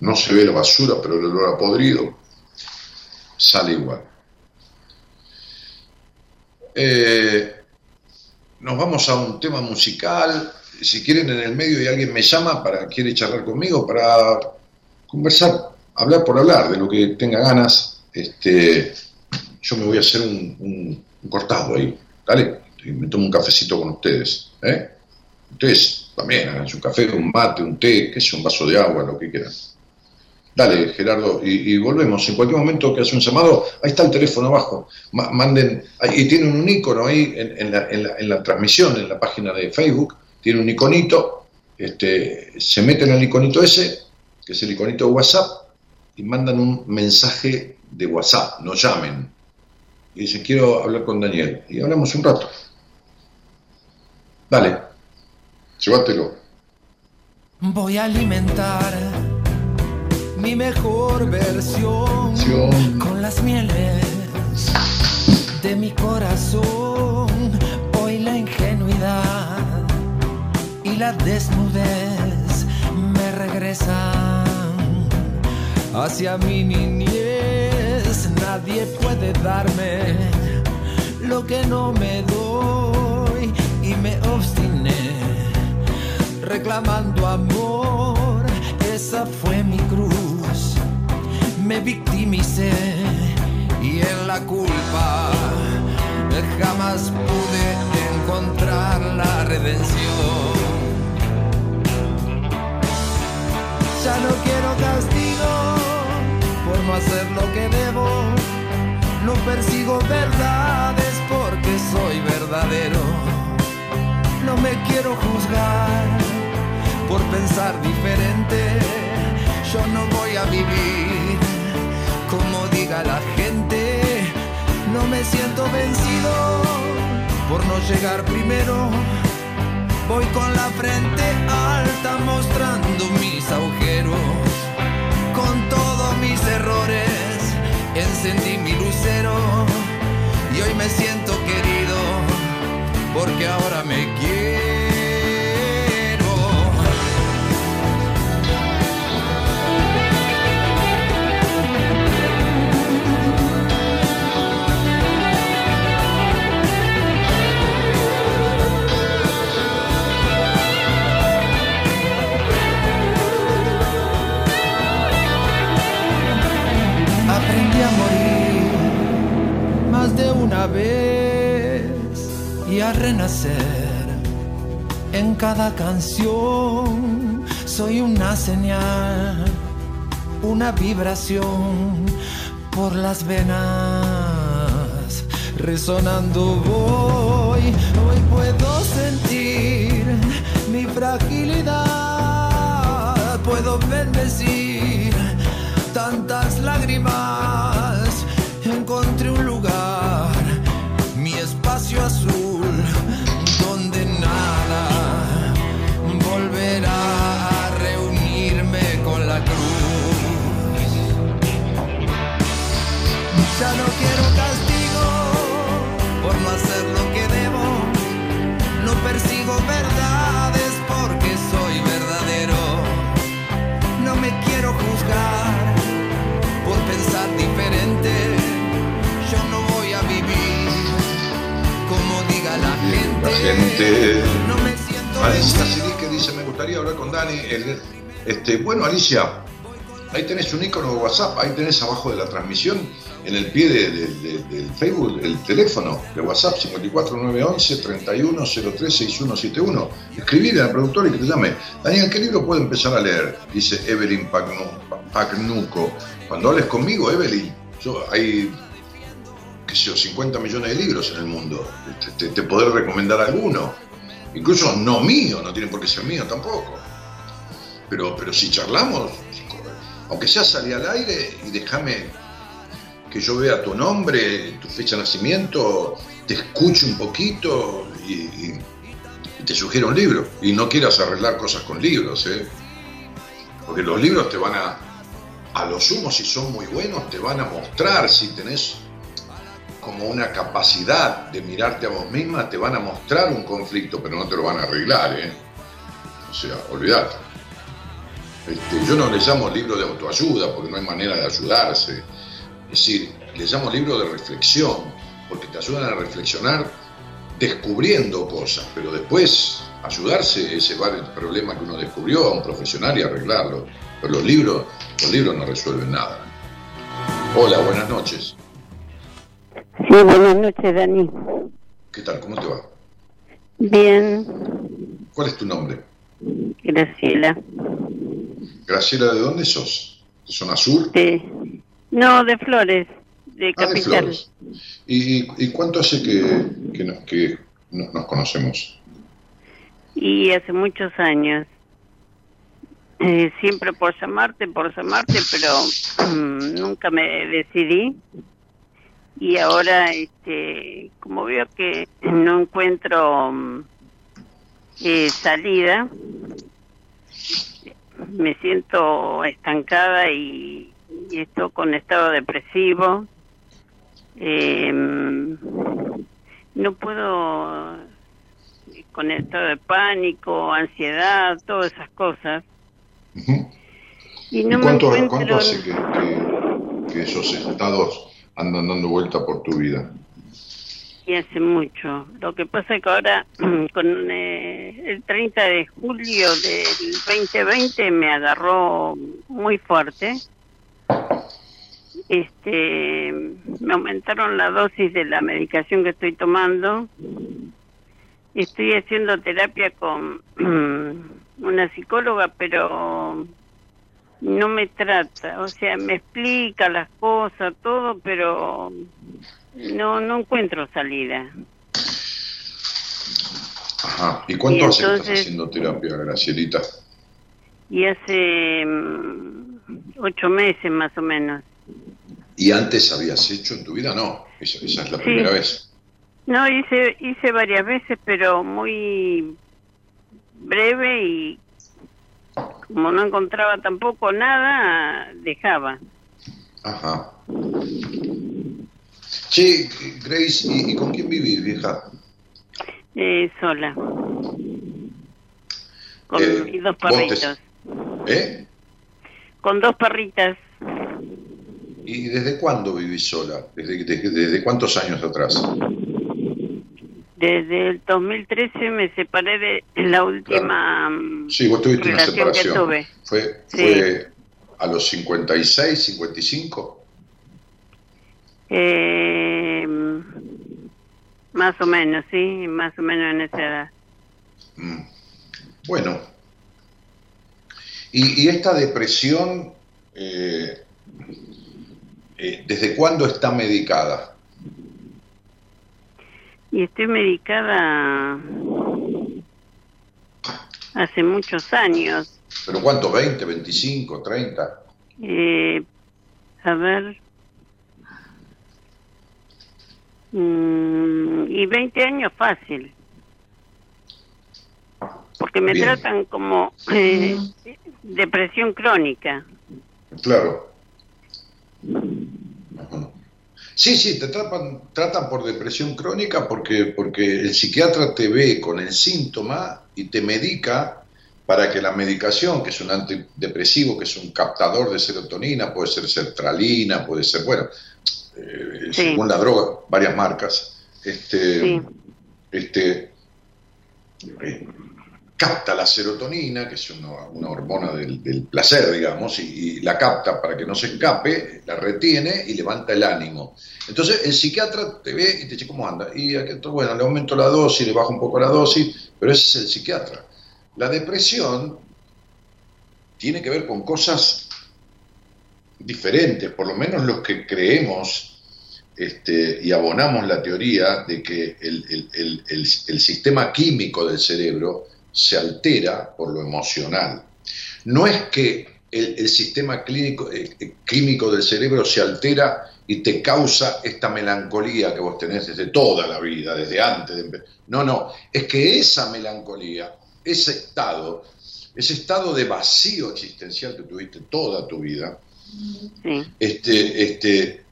no se ve la basura, pero el olor a podrido sale igual. Eh, nos vamos a un tema musical. Si quieren, en el medio y alguien me llama para quiere charlar conmigo, para conversar, hablar por hablar de lo que tenga ganas. Este, yo me voy a hacer un, cortado ahí, ¿vale? Y me tomo un cafecito con ustedes. ¿eh? Ustedes también hagan su café, un mate, un té, qué sé, un vaso de agua, lo que quieran. Dale, Gerardo, y, volvemos. En cualquier momento que hace un llamado, ahí está el teléfono abajo. manden, y tiene un icono ahí en, la, transmisión, en la página de Facebook, tiene un iconito, este, se meten en el iconito ese, que es el iconito de WhatsApp, y mandan un mensaje de WhatsApp, no llamen. Y dicen, quiero hablar con Daniel. Y hablamos un rato. Dale, llévatelo. Voy a alimentar mi mejor versión con las mieles de mi corazón. Hoy la ingenuidad y la desnudez me regresan hacia mi niñez. Nadie puede darme lo que no me doy y me obstiné reclamando amor. Esa fue mi cruz me victimicé y en la culpa jamás pude encontrar la redención. Ya no quiero castigo no hacer lo que debo. No persigo verdades porque soy verdadero. No me quiero juzgar por pensar diferente. Yo no voy a vivir como diga la gente. No me siento vencido por no llegar primero. Voy con la frente alta mostrando mis agujeros. Con todos mis errores encendí mi lucero y hoy me siento querido porque ahora me quiero. Una vez y a renacer en cada canción. Soy una señal, una vibración por las venas resonando voy. Hoy puedo sentir mi fragilidad, puedo bendecir tantas lágrimas. Encontré azul, donde nada volverá a reunirme con la cruz. Ya no quiero gente. Alicia que dice, me gustaría hablar con Dani. Este, bueno, Alicia, ahí tenés un icono de WhatsApp, ahí tenés abajo de la transmisión, en el pie de- de- de- del Facebook, el teléfono de WhatsApp 54911 31036171. Escribile al productor y que te llame. Daniel, ¿qué libro puedo empezar a leer? Dice Evelyn Pagnu- Pagnuco. Cuando hables conmigo, Evelyn, yo hay qué sé yo, 50 millones de libros en el mundo. Te, te, podré recomendar alguno. Incluso no mío, no tiene por qué ser mío tampoco. Pero, pero si charlamos, aunque sea salir al aire y déjame que yo vea tu nombre, tu fecha de nacimiento, te escuche un poquito y te sugiero un libro. Y no quieras arreglar cosas con libros, ¿eh? Porque los libros te van a, a lo sumo, si son muy buenos, te van a mostrar si tenés como una capacidad de mirarte a vos misma, te van a mostrar un conflicto, pero no te lo van a arreglar, ¿eh? O sea, olvidate. Este, yo no le llamo libro de autoayuda, porque no hay manera de ayudarse. Es decir, le llamo libro de reflexión, porque te ayudan a reflexionar descubriendo cosas, pero después ayudarse es llevar el problema que uno descubrió a un profesional y arreglarlo. Pero los libros, los libros no resuelven nada. Hola, buenas noches. Sí, buenas noches, Dani. ¿Qué tal? ¿Cómo te va? Bien, ¿Cuál es tu nombre? Graciela. Graciela, ¿de dónde sos? ¿De zona sur? De... No, de Flores, de Ah, de Capital. Flores. ¿Y, y- cuánto hace que, que nos, que no- nos conocemos? y hace muchos años. Eh, siempre por llamarte, por llamarte, pero mm, nunca me decidí. Y ahora, este, como veo que no encuentro mm, eh, salida, me siento estancada y, y estoy con estado depresivo. Eh, no puedo con estado de pánico, ansiedad, todas esas cosas. Y no ¿Y cuánto, me cuánto hace que, que- que esos estados andan dando vuelta por tu vida? Y hace mucho. Lo que pasa es que ahora, con eh, el 30 de julio del 2020, me agarró muy fuerte. Este, me aumentaron la dosis de la medicación que estoy tomando. Estoy haciendo terapia con una psicóloga, pero no me trata. O sea, me explica las cosas, todo, pero no no encuentro salida. Ajá. ¿Y cuánto Y hace que estás haciendo terapia, Gracielita? Y hace mm, ocho meses más o menos. ¿Y antes habías hecho en tu vida? No, esa, esa es la Sí. primera vez. No, hice, hice varias veces, pero muy breve y como no encontraba tampoco nada, dejaba. Ajá. Che, Grace, ¿y, y con quién vivís, vieja? Eh, sola. Con Eh, mis dos te- perritos. ¿Eh? Con dos perritas. ¿Y desde cuándo vivís sola? ¿Desde, desde, desde cuántos años atrás? Desde el 2013 me separé de la última Sí, vos tuviste una relación que separación. tuve. ¿Fue, Sí. fue a los 56, 55? Eh, más o menos, sí, más o menos en esa edad. Mm. Bueno. ¿Y, y esta depresión, eh, eh, desde cuándo está medicada? Y estoy medicada hace muchos años. ¿Pero cuánto? ¿20, 25, 30? Eh, a ver. Mm, y 20 años fácil. Porque me tratan como eh, depresión crónica. Claro. Sí, sí, te tratan, tratan por depresión crónica porque, porque el psiquiatra te ve con el síntoma y te medica para que la medicación, que es un antidepresivo, que es un captador de serotonina, puede ser sertralina, puede ser, bueno, eh, según la droga, varias marcas, este, este, eh, capta la serotonina, que es una, hormona del, placer, digamos, y, la capta para que no se escape, la retiene y levanta el ánimo. Entonces el psiquiatra te ve y te dice cómo anda. Y bueno, le aumento la dosis, le bajo un poco la dosis, pero ese es el psiquiatra. La depresión tiene que ver con cosas diferentes, por lo menos los que creemos este, y abonamos la teoría de que el sistema químico del cerebro se altera por lo emocional. No es que el, sistema clínico, eh, eh, químico del cerebro se altera y te causa esta melancolía que vos tenés desde toda la vida, desde antes de No, no, es que esa melancolía, ese estado, ese estado de vacío existencial que tuviste toda tu vida, este, este,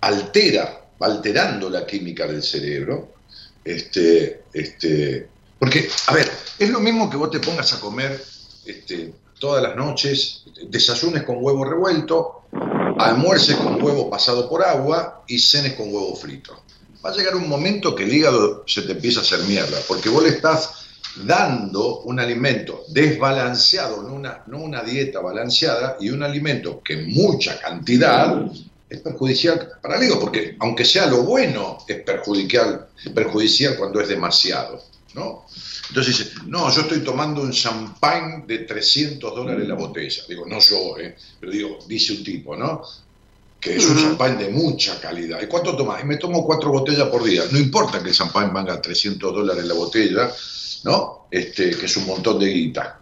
altera, va alterando la química del cerebro, este, este, porque, a ver, es lo mismo que vos te pongas a comer este, todas las noches, desayunes con huevo revuelto, almuerces con huevo pasado por agua y cenes con huevo frito. Va a llegar un momento que el hígado se te empieza a hacer mierda, porque vos le estás dando un alimento desbalanceado, no una, no una dieta balanceada, y un alimento que en mucha cantidad es perjudicial para el hígado, porque aunque sea lo bueno, es perjudicial, perjudicial cuando es demasiado. ¿No? Entonces dice, no, yo estoy tomando un champán de 300 dólares la botella. Digo, no yo, ¿eh? pero digo, dice un tipo, ¿no? Que es un champán de mucha calidad. ¿Y cuánto tomas? Y me tomo cuatro botellas por día. No importa que el champán valga 300 dólares la botella, ¿no? Este, que es un montón de guita.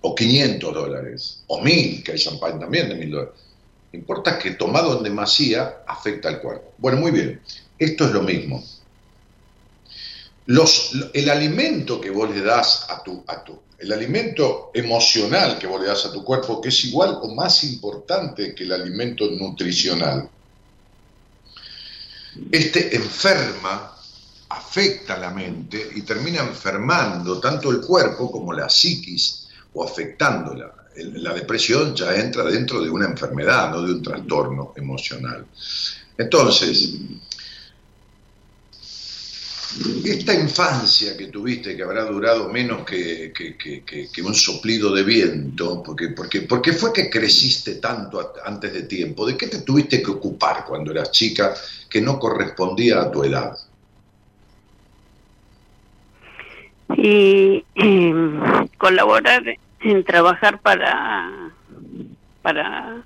O 500 dólares. O 1000, que hay champán también de 1000 dólares. Importa que tomado en demasía afecta al cuerpo. Bueno, muy bien. Esto es lo mismo el alimento que vos le das a tu, a tu, el alimento emocional que vos le das a tu cuerpo, que es igual o más importante que el alimento nutricional, este enferma, afecta la mente y termina enfermando tanto el cuerpo como la psiquis o afectándola. La depresión ya entra dentro de una enfermedad, no de un trastorno emocional. Entonces, esta infancia que tuviste, que habrá durado menos que, un soplido de viento, porque, porque, porque fue que creciste tanto antes de tiempo, ¿de qué te tuviste que ocupar cuando eras chica que no correspondía a tu edad? Y colaborar en trabajar para, para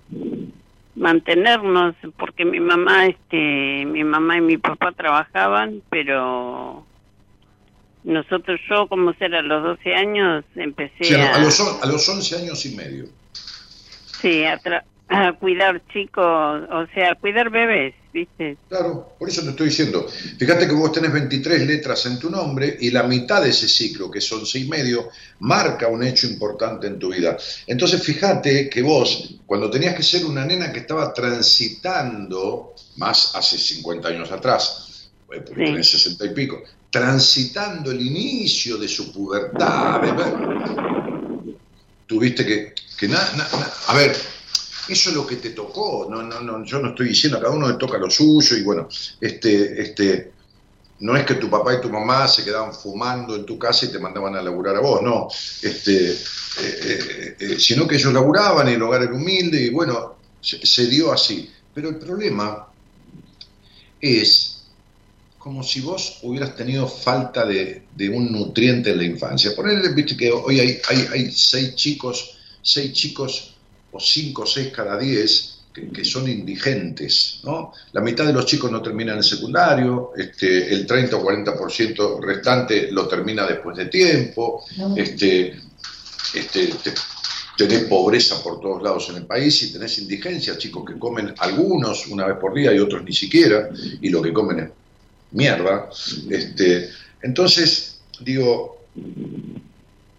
mantenernos porque mi mamá este mi mamá y mi papá trabajaban pero nosotros yo como ser a los 12 años empecé a, a, los, a los 11 años y medio. Sí a, a cuidar chicos o sea a cuidar bebés ¿viste? Claro, por eso te estoy diciendo. Fíjate que vos tenés 23 letras en tu nombre y la mitad de ese ciclo, que son seis y medio, marca un hecho importante en tu vida. Entonces fíjate que vos, cuando tenías que ser una nena que estaba transitando, más hace 50 años atrás, eh, porque tenés 60 y pico, transitando el inicio de su pubertad, tuviste que, que nada, a ver, eso es lo que te tocó, no, no, no, yo no estoy diciendo, a cada uno le toca lo suyo y bueno, este, este, no es que tu papá y tu mamá se quedaban fumando en tu casa y te mandaban a laburar a vos, no, este, eh, eh, eh, sino que ellos laburaban y el hogar era humilde y bueno, se, dio así. Pero el problema es como si vos hubieras tenido falta de, un nutriente en la infancia. Ponerle, viste que hoy hay, hay, hay seis chicos, seis chicos o 5 o 6 cada 10 que, son indigentes. ¿no? La mitad de los chicos no terminan el secundario, este, el 30 o 40% restante lo termina después de tiempo, este, este, tenés pobreza por todos lados en el país y tenés indigencia, chicos que comen algunos una vez por día y otros ni siquiera, y lo que comen es mierda. Este, entonces, digo,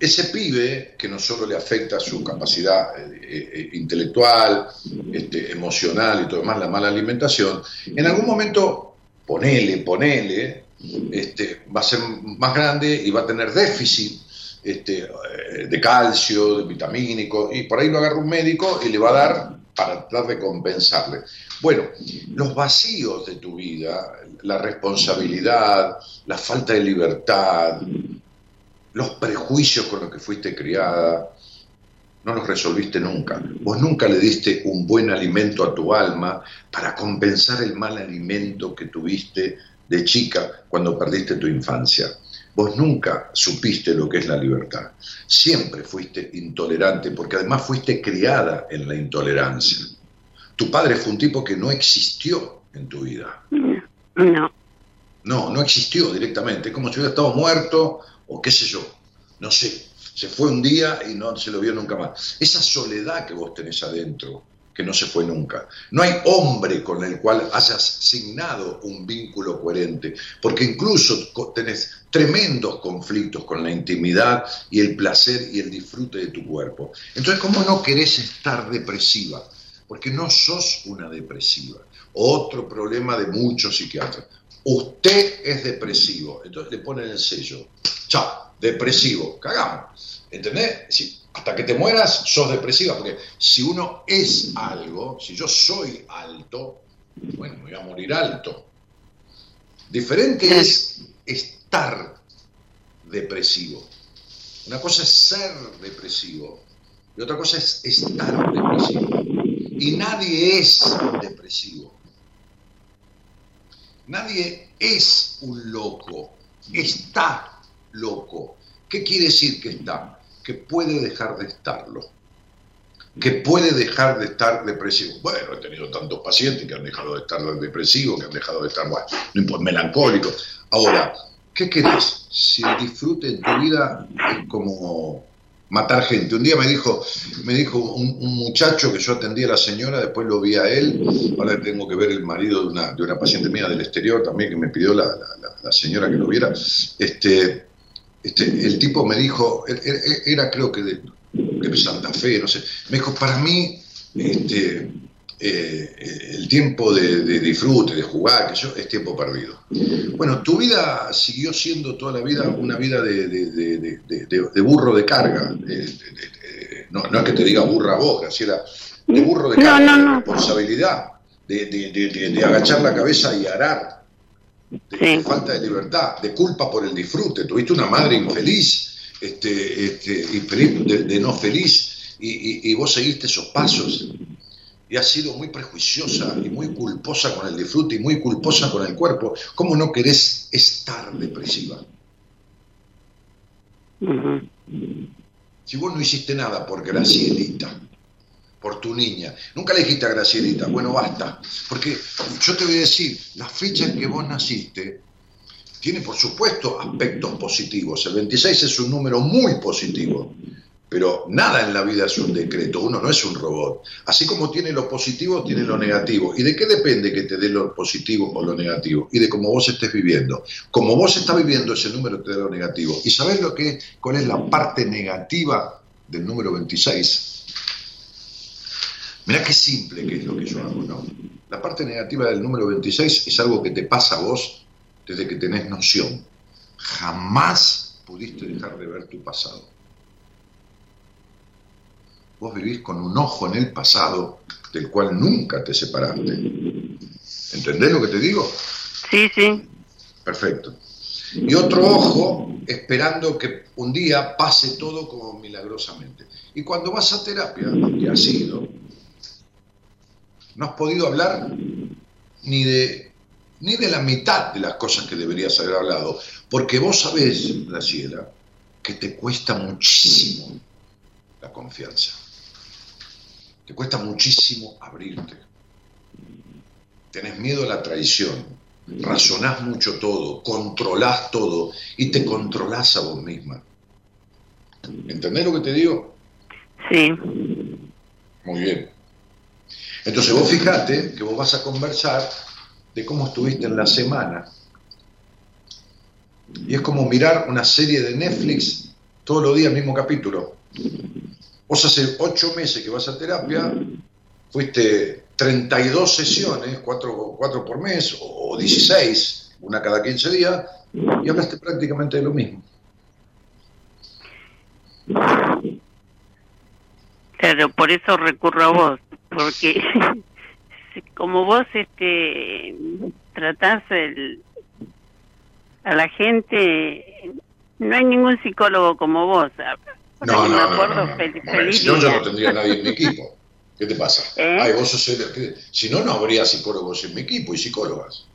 ese pibe, que no solo le afecta su capacidad eh, eh, intelectual, este, emocional y todo demás, la mala alimentación, en algún momento, ponele, ponele, este, va a ser más grande y va a tener déficit este, eh, de calcio, de vitamínico, y por ahí lo agarra un médico y le va a dar para tratar de compensarle. Bueno, los vacíos de tu vida, la responsabilidad, la falta de libertad, los prejuicios con los que fuiste criada, no los resolviste nunca. Vos nunca le diste un buen alimento a tu alma para compensar el mal alimento que tuviste de chica cuando perdiste tu infancia. Vos nunca supiste lo que es la libertad. Siempre fuiste intolerante porque además fuiste criada en la intolerancia. Tu padre fue un tipo que no existió en tu vida. No. No, no existió directamente. como si hubiera estado muerto qué sé yo. No sé. Se fue un día y no se lo vio nunca más. Esa soledad que vos tenés adentro, que no se fue nunca. No hay hombre con el cual hayas signado un vínculo coherente, porque incluso tenés tremendos conflictos con la intimidad y el placer y el disfrute de tu cuerpo. Entonces, ¿cómo no querés estar depresiva? Porque no sos una depresiva. Otro problema de muchos psiquiatras. Usted es depresivo. Entonces le ponen el sello. Chao, depresivo. Cagamos. ¿Entendés? hasta que te mueras sos depresiva, porque si uno es algo, si yo soy alto, bueno, me voy a morir alto. Diferente es estar depresivo. Una cosa es ser depresivo y otra cosa es estar depresivo. Y nadie es depresivo. Nadie es un loco, está loco. ¿Qué quiere decir que está? que puede dejar de estarlo, que puede dejar de estar depresivo. Bueno, he tenido tantos pacientes que han dejado de estar depresivos, que han dejado de estar bueno, melancólicos. Ahora, ¿qué querés? Si el disfrute en tu vida es como matar gente. Un día me dijo, me dijo un, muchacho que yo atendí a la señora, después lo vi a él, ahora tengo que ver el marido de una, de una paciente mía del exterior también que me pidió la, la señora que lo viera. Este, este, el tipo me dijo, er, er, er, era, creo que de, Santa Fe, no sé, me dijo, para mí este, eh, el tiempo de, disfrute, de jugar, que yo, es tiempo perdido. Bueno, tu vida siguió siendo toda la vida una vida de, burro de carga. no, no es que te diga burra boca, si era de burro de carga, de responsabilidad, de, agachar la cabeza y arar de falta de libertad, de culpa por el disfrute. Tuviste una madre infeliz, este, este, de, no feliz, y, vos seguiste esos pasos. Y has sido muy prejuiciosa y muy culposa con el disfrute y muy culposa con el cuerpo. ¿Cómo no querés estar depresiva? Si vos no hiciste nada por Gracielita, por tu niña. Nunca le dijiste a Gracielita, bueno, basta. Porque yo te voy a decir, la fecha en que vos naciste tiene, por supuesto, aspectos positivos. El 26 es un número muy positivo. Pero nada en la vida es un decreto, uno no es un robot. Así como tiene lo positivo, tiene lo negativo. ¿Y de qué depende que te dé lo positivo o lo negativo? Y de cómo vos estés viviendo. Como vos estás viviendo, ese número te da lo negativo. ¿Y sabés lo que, cuál es la parte negativa del número 26? Mirá qué simple que es lo que yo hago, ¿no? La parte negativa del número 26 es algo que te pasa a vos desde que tenés noción. Jamás pudiste dejar de ver tu pasado. Vos vivís con un ojo en el pasado del cual nunca te separaste. ¿Entendés lo que te digo? Sí, sí. Perfecto. Y otro ojo esperando que un día pase todo como milagrosamente. Y cuando vas a terapia, que ha sido, no has podido hablar ni de, ni de la mitad de las cosas que deberías haber hablado, porque vos sabés, Graciela, que te cuesta muchísimo la confianza. Te cuesta muchísimo abrirte. Tenés miedo a la traición, razonás mucho todo, controlás todo y te controlás a vos misma. ¿Entendés lo que te digo? Sí. Muy bien. Entonces vos fijate que vos vas a conversar de cómo estuviste en la semana. Y es como mirar una serie de Netflix todos los días, el mismo capítulo. Vos hace ocho meses que vas a terapia, fuiste 32 sesiones, cuatro, cuatro por mes, o 16, una cada 15 días, y hablaste prácticamente de lo mismo. Claro, por eso recurro a vos, porque como vos este tratás el, a la gente, no hay ningún psicólogo como vos. No, no, no, no, Si no, yo no tendría nadie en mi equipo. ¿Qué te pasa? ¿Eh? Ay, vos sos el, si no, no habría psicólogos en mi equipo y psicólogas.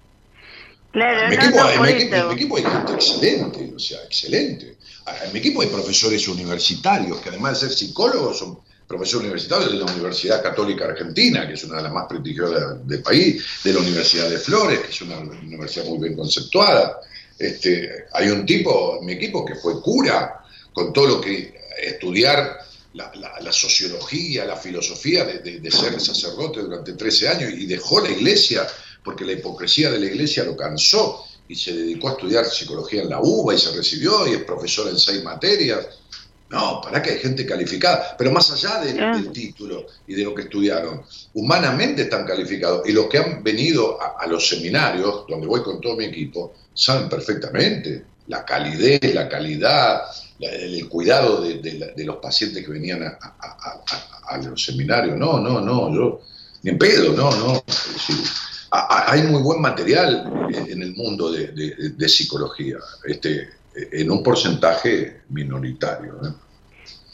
Claro, En mi, no, equipo, en, por mi equipo, en eso. mi equipo hay gente excelente, o sea, excelente. Ah, En mi equipo hay profesores universitarios que además de ser psicólogos son profesores universitarios de la Universidad Católica Argentina, que es una de las más prestigiosas del país, de la Universidad de Flores, que es una universidad muy bien conceptuada. Este, hay un tipo en mi equipo que fue cura, con todo lo que estudiar la, la- la sociología, la filosofía de, de- de ser sacerdote durante 13 años y dejó la iglesia porque la hipocresía de la iglesia lo cansó y se dedicó a estudiar psicología en la UBA y se recibió y es profesor en seis materias. No, para que hay gente calificada, pero más allá del, Ah. del título y de lo que estudiaron, humanamente están calificados y los que han venido a, a los seminarios, donde voy con todo mi equipo, saben perfectamente la calidez, la calidad, la- el cuidado de, de los pacientes que venían a, a- a- a- a los seminarios. No, no, no, yo, ni en pedo, no, no. Hay muy buen material en el mundo de, psicología, este, en un porcentaje minoritario. ¿eh?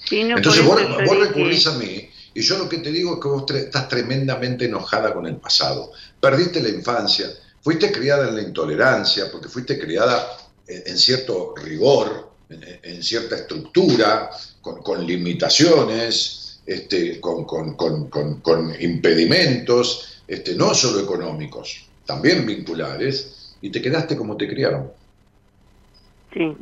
Sí, no, Entonces vos, vos recurrís a mí y yo lo que te digo es que vos tre- estás tremendamente enojada con el pasado. Perdiste la infancia, fuiste criada en la intolerancia, porque fuiste criada en, en cierto rigor, en, en cierta estructura, con, con limitaciones, este, con, con- con- con- con impedimentos, este, no solo económicos, también vinculares, y te quedaste como te criaron Sí.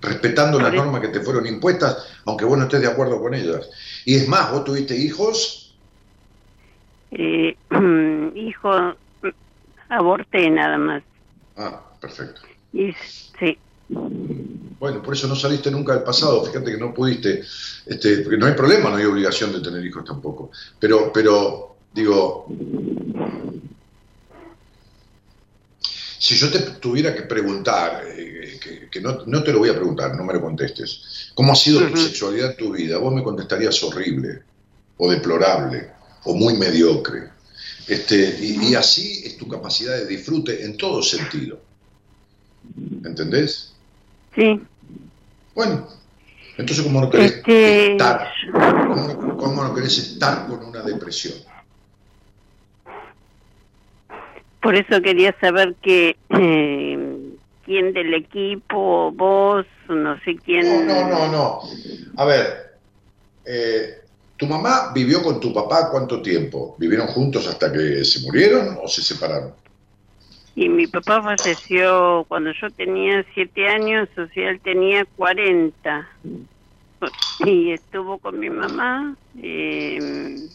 respetando las normas que te fueron impuestas, aunque vos no estés de acuerdo con ellas. Y es más, vos tuviste hijos, Eh, hijo, aborté nada más. ah, perfecto. Y sí, Bueno, por eso no saliste nunca del pasado, fíjate que no pudiste, este, porque no hay problema, no hay obligación de tener hijos tampoco. Pero, pero, digo, si yo te tuviera que preguntar, eh, que, que no, no te lo voy a preguntar, no me lo contestes, ¿cómo ha sido tu sexualidad en tu vida? Vos me contestarías horrible, o deplorable, o muy mediocre. Este, y, y así es tu capacidad de disfrute en todo sentido. ¿Entendés? sí. Bueno, entonces ¿cómo no querés Este, estar? ¿Cómo no, cómo no querés estar con una depresión? Por eso quería saber que eh, quién del equipo, vos, no sé quién. No, no, no, no. A ver, eh, ¿tu mamá vivió con tu papá cuánto tiempo? ¿Vivieron juntos hasta que se murieron o se separaron? Y mi papá falleció cuando yo tenía siete años, o sea, él tenía 40. Y estuvo con mi mamá. eh,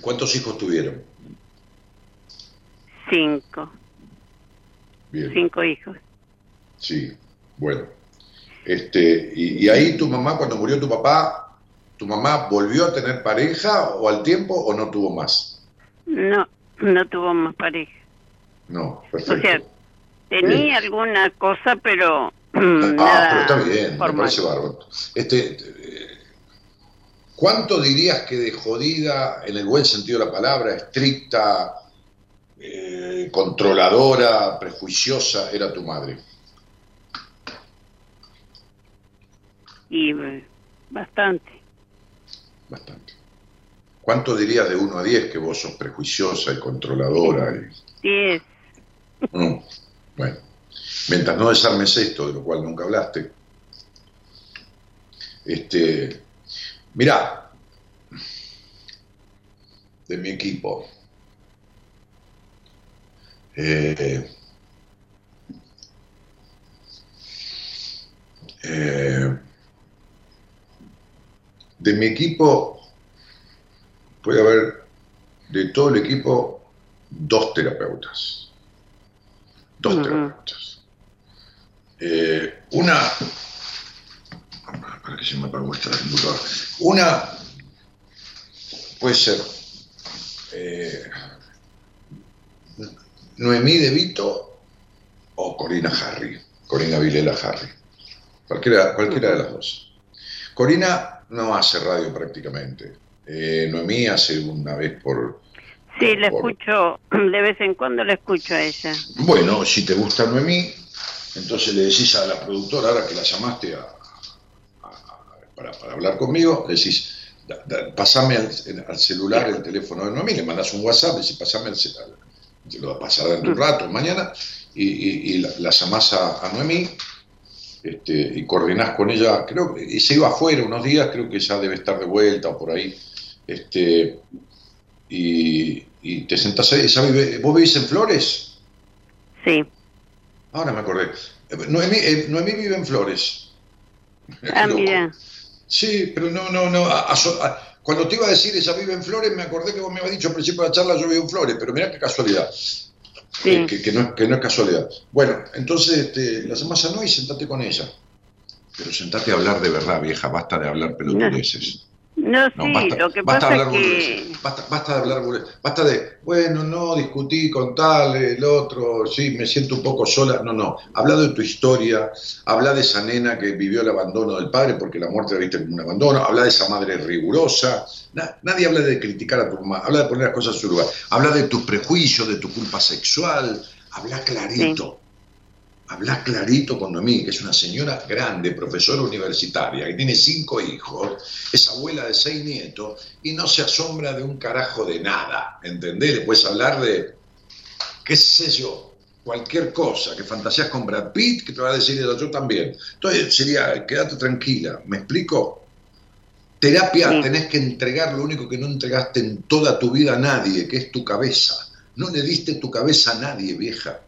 ¿Cuántos hijos tuvieron? cinco, Bien, cinco hijos. sí, bueno. Este, y, y ahí tu mamá, cuando murió tu papá, ¿tu mamá volvió a tener pareja o al tiempo o no tuvo más? No, no tuvo más pareja. No, O perfecto. sea, tenía alguna cosa, pero Ah, nada pero está bien, me parece bárbaro. Este, ¿Cuánto dirías que de jodida, en el buen sentido de la palabra, estricta, eh, controladora, prejuiciosa, era tu madre? Y eh, bastante. Bastante. ¿Cuánto dirías de 1 a 10 que vos sos prejuiciosa y controladora? y- Diez. Bueno, mientras no desarmes esto, de lo cual nunca hablaste, este, mirá, de mi equipo. Eh, eh, de mi equipo puede haber de todo el equipo dos terapeutas. Dos terapeutas. Eh, una, para que se me apague Una puede ser eh, Noemí De Vito o Corina Harry, Corina Vilela Harry. Cualquiera, cualquiera de las dos. Corina no hace radio prácticamente. Eh, Noemí hace una vez por... Sí, le escucho, de vez en cuando le escucho a ella. Bueno, si te gusta Noemí, entonces le decís a la productora, ahora que la llamaste para, hablar conmigo, le decís, pasame al, celular el teléfono de Noemí, le mandas un WhatsApp, decís, pasame el celular, te lo pasará en un mm. rato, mañana, y, la, la, llamás a, a Noemí este, y coordinás con ella, creo que se iba afuera unos días, creo que ya debe estar de vuelta o por ahí, este, y, te sentás ahí, ¿vos vivís en Flores? Sí. Ahora me acordé. Noemí, eh, Noemí vive en Flores. Ah, mira. Sí, pero no, no, no. cuando te iba a decir ella vive en Flores, me acordé que vos me habías dicho al principio de la charla yo vivo en Flores, pero mira qué casualidad. Sí. Que, no, que, no, es casualidad. Bueno, entonces este, la llamas a no y sentate con ella. Pero sentate a hablar de verdad, vieja, basta de hablar pelotudeces. No, sí, lo que pasa es que... Basta, basta, de hablar basta de, bueno, no, discutí con tal, el otro, sí, me siento un poco sola. No, no, habla de tu historia, habla de esa nena que vivió el abandono del padre porque la muerte la viste como un abandono, habla de esa madre rigurosa. nadie habla de criticar a tu mamá, habla de poner las cosas en su lugar, habla de tus prejuicios, de tu culpa sexual, habla clarito habla clarito con Noemí, que es una señora grande, profesora universitaria, que tiene cinco hijos, es abuela de seis nietos y no se asombra de un carajo de nada, ¿entendés? Le puedes hablar de, qué sé yo, cualquier cosa, que fantasías con Brad Pitt, que te va a decir eso, yo también. Entonces sería, quédate tranquila, ¿me explico? Terapia tenés que entregar lo único que no entregaste en toda tu vida a nadie, que es tu cabeza. No le diste tu cabeza a nadie, vieja.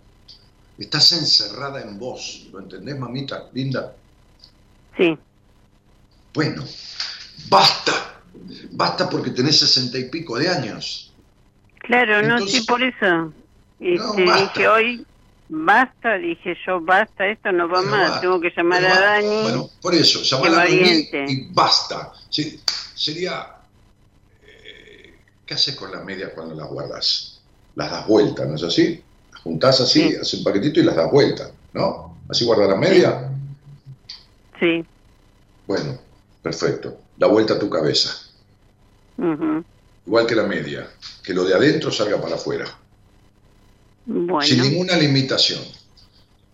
Estás encerrada en vos, ¿lo entendés, mamita linda? Sí. Bueno, basta, basta porque tenés sesenta y pico de años. Claro, no, sí, por eso. Este, dije hoy, basta, dije yo, basta, esto no va más, tengo que llamar a Dani. Bueno, por eso, llamar a Dani y basta. Sí, sería, eh, ¿qué haces con las medias cuando las guardas? Las das vuelta, ¿no es así? Juntás así, haces un paquetito y las das vuelta, ¿no? Así guarda la media. Sí. Bueno, perfecto. Da vuelta a tu cabeza. Igual que la media. Que lo de adentro salga para afuera. Bueno. Sin ninguna limitación.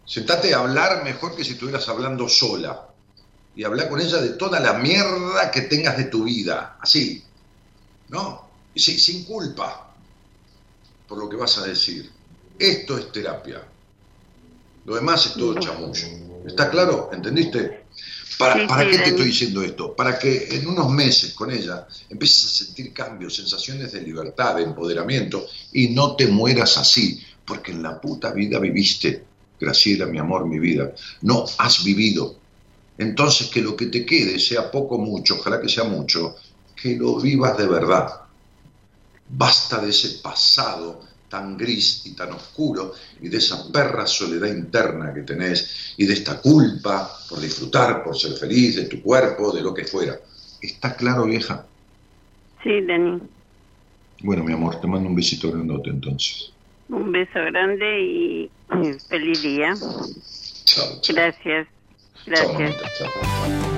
Sentate a hablar mejor que si estuvieras hablando sola. Y hablar con ella de toda la mierda que tengas de tu vida. Así. ¿No? Y sin culpa por lo que vas a decir. Esto es terapia. Lo demás es todo chamullo. ¿Está claro? ¿Entendiste? ¿Para, ¿para qué te estoy diciendo esto? Para que en unos meses con ella empieces a sentir cambios, sensaciones de libertad, de empoderamiento y no te mueras así, porque en la puta vida viviste, Graciela, mi amor, mi vida. No has vivido. Entonces que lo que te quede sea poco o mucho, ojalá que sea mucho, que lo vivas de verdad. Basta de ese pasado tan gris y tan oscuro y de esa perra soledad interna que tenés y de esta culpa por disfrutar, por ser feliz, de tu cuerpo, de lo que fuera. ¿Está claro, vieja? Sí, Dani. Bueno, mi amor, te mando un besito grandote entonces. Un beso grande y feliz día. Chao, chao. Gracias. Gracias. chao.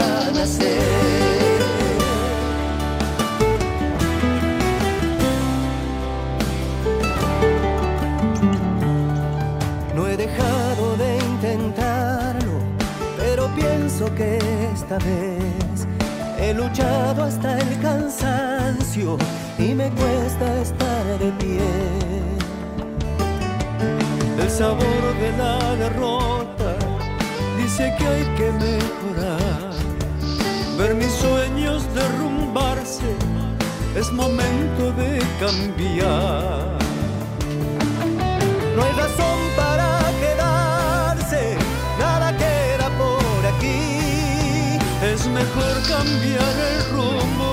a nacer. No he dejado de intentarlo, pero pienso que esta vez he luchado hasta el cansancio y me cuesta estar de pie. El sabor de la derrota dice que hay que mejorar. Ver mis sueños derrumbarse es momento de cambiar. No hay razón para quedarse, nada queda por aquí. Es mejor cambiar el rumbo,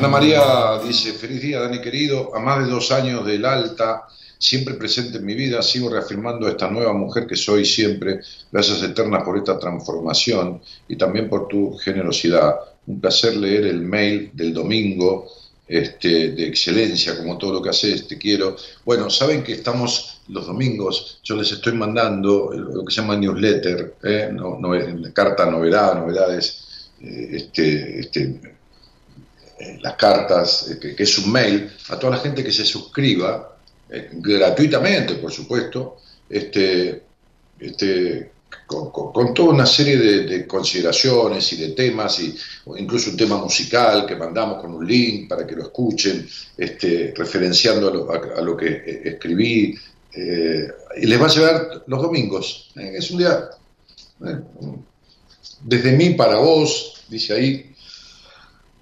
Ana María dice, feliz día Dani querido, a más de dos años del alta, siempre presente en mi vida, sigo reafirmando esta nueva mujer que soy siempre, gracias eternas por esta transformación y también por tu generosidad. Un placer leer el mail del domingo, este, de excelencia, como todo lo que haces, te quiero. Bueno, saben que estamos los domingos, yo les estoy mandando lo que se llama newsletter, ¿eh? no, no, carta novedad, novedades, eh, este, este, las cartas, eh, que, es un mail, a toda la gente que se suscriba, eh, gratuitamente, por supuesto, este, este, con, toda una serie de, de, consideraciones y de temas, y incluso un tema musical que mandamos con un link para que lo escuchen, este, referenciando a lo, que escribí, y les va a llegar los domingos. es un día desde mí para vos, dice ahí,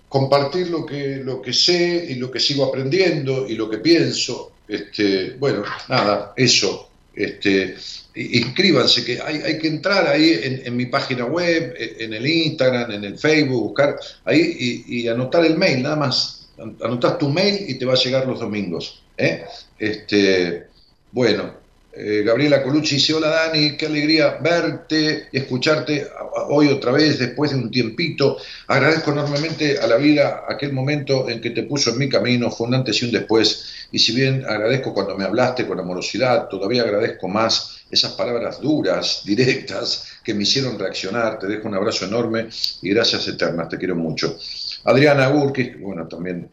compartir lo que, lo que sé y lo que sigo aprendiendo y lo que pienso. Este, bueno, nada, eso. Este, inscríbanse, que hay, hay que entrar ahí en, en, mi página web, en el Instagram, en el Facebook, buscar ahí y, y anotar el mail, nada más. Anotas tu mail y te va a llegar los domingos. ¿eh? Este, bueno, eh, Gabriela Colucci dice, hola Dani, qué alegría verte y escucharte hoy otra vez después de un tiempito. Agradezco enormemente a la vida aquel momento en que te puso en mi camino, fue un antes y un después. Y si bien agradezco cuando me hablaste con amorosidad, todavía agradezco más esas palabras duras, directas, que me hicieron reaccionar. Te dejo un abrazo enorme y gracias eternas, te quiero mucho. Adriana Urquis, bueno, también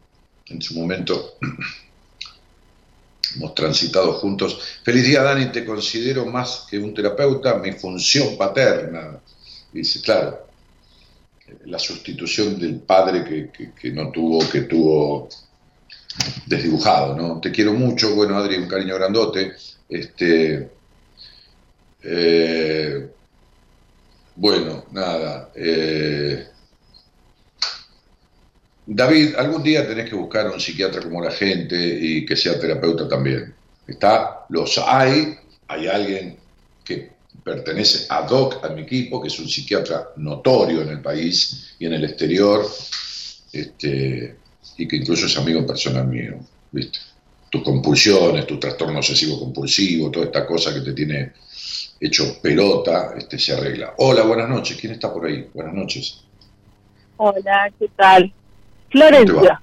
en su momento hemos transitado juntos. Feliz día, Dani, te considero más que un terapeuta, mi función paterna. Dice, claro, la sustitución del padre que, no tuvo, que tuvo desdibujado, ¿no? Te quiero mucho, bueno, Adri, un cariño grandote. Este, eh, bueno, nada. Eh, David, algún día tenés que buscar a un psiquiatra como la gente y que sea terapeuta también. Está, los hay, hay alguien que pertenece ad hoc a mi equipo, que es un psiquiatra notorio en el país y en el exterior, este, y que incluso es amigo personal mío, ¿viste? Tus compulsiones, tu trastorno obsesivo compulsivo, toda esta cosa que te tiene hecho pelota, este, se arregla. Hola, buenas noches, ¿quién está por ahí? Buenas noches. Hola, ¿qué tal? Florencia.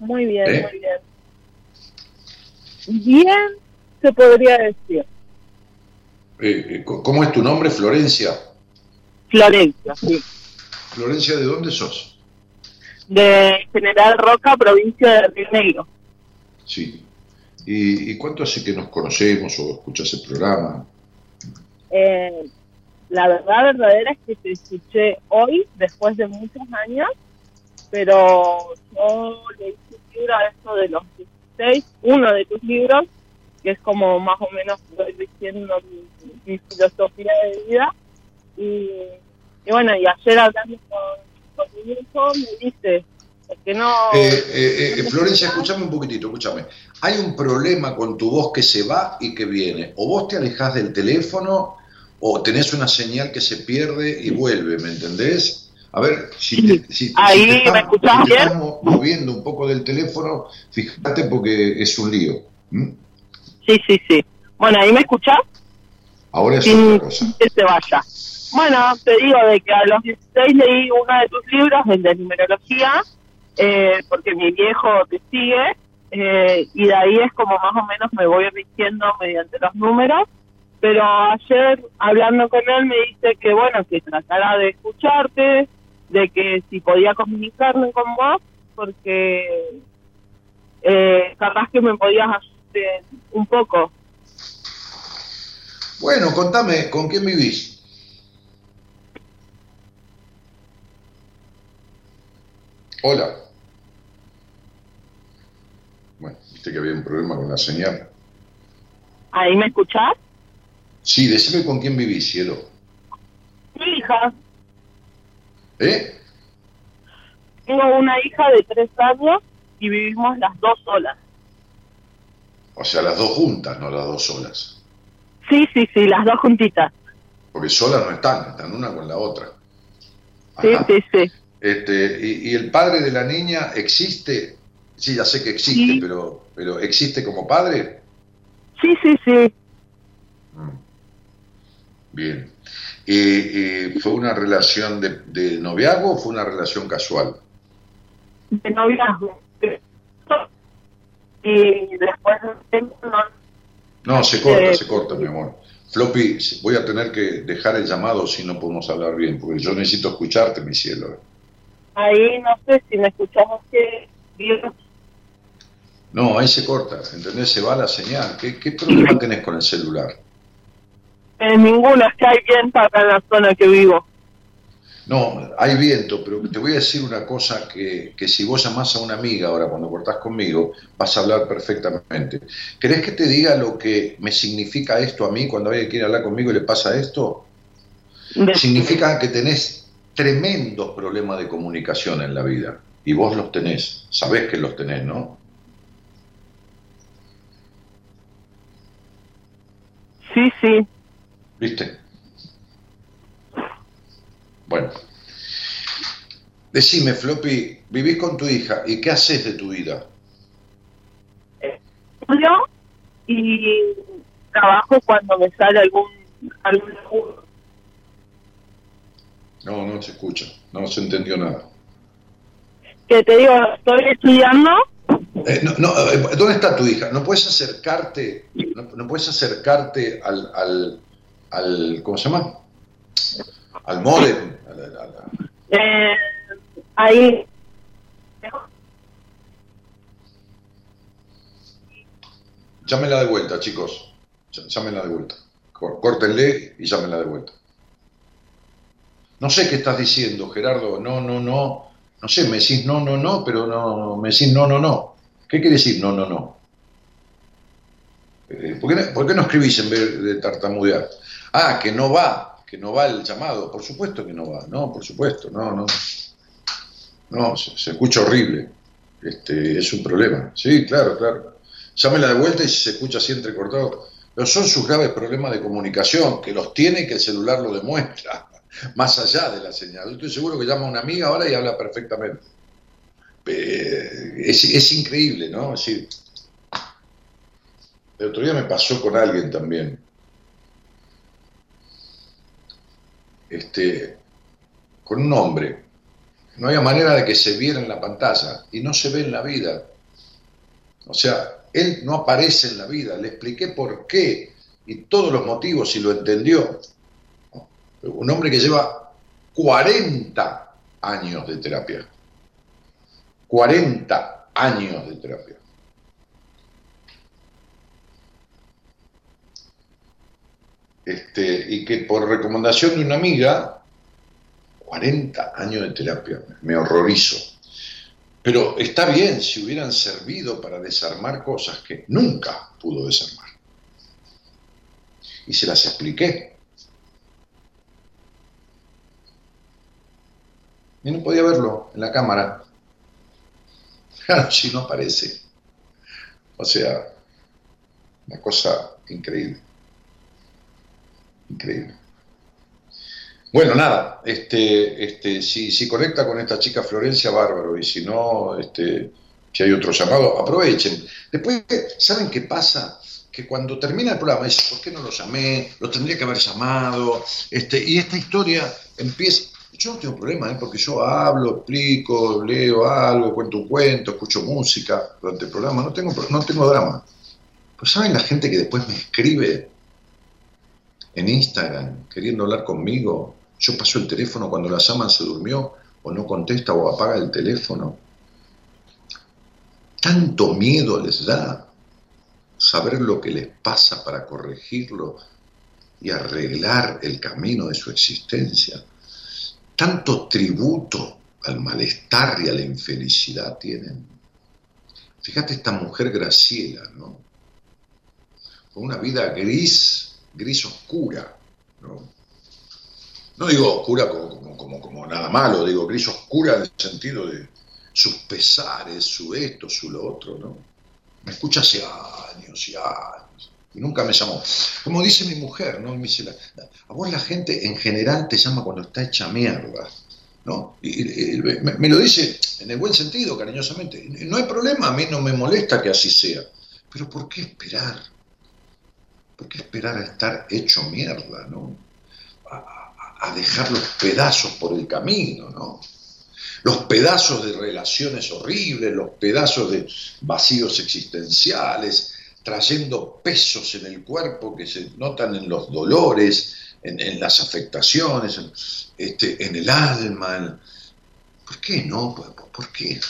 Muy bien, ¿Eh? muy bien. Bien, se podría decir. Eh, eh, ¿Cómo es tu nombre, Florencia? Florencia, sí. Florencia, ¿de dónde sos? De General Roca, provincia de Río Negro. Sí. ¿Y, y cuánto hace que nos conocemos o escuchas el programa? Eh, la verdad verdadera es que te escuché hoy, después de muchos años, pero yo leí tu libro a esto de los 16, uno de tus libros, que es como más o menos voy diciendo mi, filosofía de vida. Y, bueno, y ayer hablando con, con mi hijo me dice, que no... Eh, eh, eh, Florencia, escúchame un poquitito, escúchame. Hay un problema con tu voz que se va y que viene. O vos te alejás del teléfono o tenés una señal que se pierde y vuelve, ¿me entendés? A ver, si te, si, Ahí, si te estás, ¿me si te bien? estás mo- moviendo un poco del teléfono, fíjate porque es un lío. Sí, sí, sí. Bueno, ¿ahí me escuchás? Ahora es sin otra cosa. que se vaya. Bueno, te digo de que a los 16 leí uno de tus libros, el de numerología, eh, porque mi viejo te sigue, eh, y de ahí es como más o menos me voy rigiendo mediante los números, pero ayer hablando con él me dice que bueno, que tratara de escucharte, de que si podía comunicarme con vos, porque eh, capaz que me podías ayudar un poco. Bueno, contame, ¿con quién vivís? Hola. Bueno, viste que había un problema con la señal. ¿Ahí me escuchás? Sí, decime con quién vivís, cielo. Mi hija. ¿Eh? Tengo una hija de tres años y vivimos las dos solas. O sea, las dos juntas, no las dos solas. Sí, sí, sí, las dos juntitas. Porque solas no están, están una con la otra. Sí, Ajá. sí, sí. Este, y, y el padre de la niña existe? Sí, ya sé que existe, Sí. pero, pero ¿existe como padre? Sí, sí, sí. Mm. Bien. ¿Y, y fue una relación de, de noviazgo o fue una relación casual? De noviazgo. Y después no- No, se corta, Eh, se corta, mi amor. Floppy, voy a tener que dejar el llamado si no podemos hablar bien, porque yo necesito escucharte, mi cielo. ahí no sé si me escuchamos que Dios No, ahí se corta, ¿entendés? Se va la señal. ¿Qué, qué problema tenés con el celular? Eh, ninguna es que hay viento acá en la zona que vivo. No, hay viento, pero te voy a decir una cosa que, que si vos llamás a una amiga ahora cuando cortás conmigo, vas a hablar perfectamente. ¿Querés que te diga lo que me significa esto a mí cuando alguien quiere hablar conmigo y le pasa esto? De- Significa que tenés tremendos problemas de comunicación en la vida. Y vos los tenés, sabés que los tenés, ¿no? Sí, sí. ¿Viste? Bueno. Decime, Floppy, vivís con tu hija y qué haces de tu vida? Estudio y trabajo cuando me sale algún algún. No, no se escucha, no se entendió nada. que te digo, estoy estudiando Eh, no, no, eh, ¿Dónde está tu hija? ¿No puedes acercarte, no, no puedes acercarte al, al, al, ¿cómo se llama? Al modem. a la- a la- eh, ahí Llámenla de vuelta, chicos. Ll- Llámenla de vuelta. Córtenle y llámenla de vuelta. No sé qué estás diciendo, Gerardo. No, no, no. No sé, me decís no, no, no, pero no, me decís no, no, no. ¿Qué quiere decir no, no, no? Eh, ¿por, qué no por qué no escribís en vez de tartamudear? Ah, que no va, que no va el llamado. Por supuesto que no va, no, por supuesto, no, no. No, se, se escucha horrible. Este, es un problema. Sí, claro, claro. Llámela de vuelta y si se escucha así entrecortado. Pero son sus graves problemas de comunicación, que los tiene que el celular lo demuestra, más allá de la señal. Estoy seguro que llama a una amiga ahora y habla perfectamente. Es, es increíble, ¿no? Es decir, el otro día me pasó con alguien también. Este, con un hombre. No había manera de que se viera en la pantalla y no se ve en la vida. O sea, él no aparece en la vida. Le expliqué por qué y todos los motivos y lo entendió. Un hombre que lleva 40 años de terapia. 40 años de terapia. Este, y que por recomendación de una amiga, 40 años de terapia, me horrorizo. Pero está bien si hubieran servido para desarmar cosas que nunca pudo desarmar. Y se las expliqué. Y no podía verlo en la cámara. Si no aparece. O sea, una cosa increíble. Increíble. Bueno, nada, este, este, si, si conecta con esta chica Florencia, bárbaro, y si no, este, si hay otro llamado, aprovechen. Después, ¿saben qué pasa? Que cuando termina el programa dice, ¿por qué no lo llamé? Lo tendría que haber llamado. Este, y esta historia empieza. Yo no tengo problema, ¿eh? porque yo hablo, explico, leo algo, cuento un cuento, escucho música durante el programa, no tengo, no tengo drama. Pues ¿saben la gente que después me escribe en Instagram queriendo hablar conmigo. Yo paso el teléfono cuando la llaman se durmió o no contesta o apaga el teléfono. Tanto miedo les da saber lo que les pasa para corregirlo y arreglar el camino de su existencia. Tanto tributo al malestar y a la infelicidad tienen. Fíjate esta mujer Graciela, ¿no? Con una vida gris, gris oscura, ¿no? No digo oscura como, como, como, nada malo, digo gris oscura en el sentido de sus pesares, su esto, su lo otro, ¿no? Me escucha hace años y años y nunca me llamó. Como dice mi mujer, ¿no? Me dice, a vos la gente en general te llama cuando está hecha mierda, ¿no? Y, me, lo dice en el buen sentido, cariñosamente. No hay problema, a mí no me molesta que así sea. Pero ¿por qué esperar? ¿Por qué esperar a estar hecho mierda, ¿no? A, dejar los pedazos por el camino, ¿no? Los pedazos de relaciones horribles, los pedazos de vacíos existenciales, trayendo pesos en el cuerpo que se notan en los dolores, en, las afectaciones, en, este, en el alma. ¿Por qué no? ¿Por qué?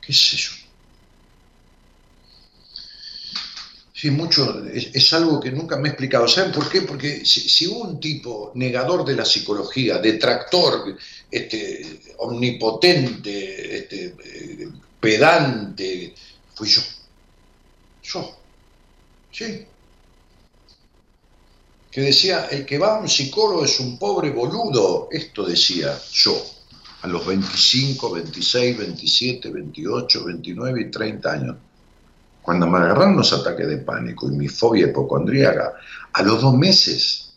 ¿Qué es eso? Sí, mucho, es, algo que nunca me he explicado. ¿Saben por qué? Porque si, un tipo negador de la psicología, detractor, este, omnipotente, este, pedante, fui yo. Yo. Sí. Que decía, el que va a un psicólogo es un pobre boludo. Esto decía yo, a los 25, 26, 27, 28, 29 y 30 años cuando me agarraron los ataques de pánico y mi fobia hipocondríaca, a los dos meses,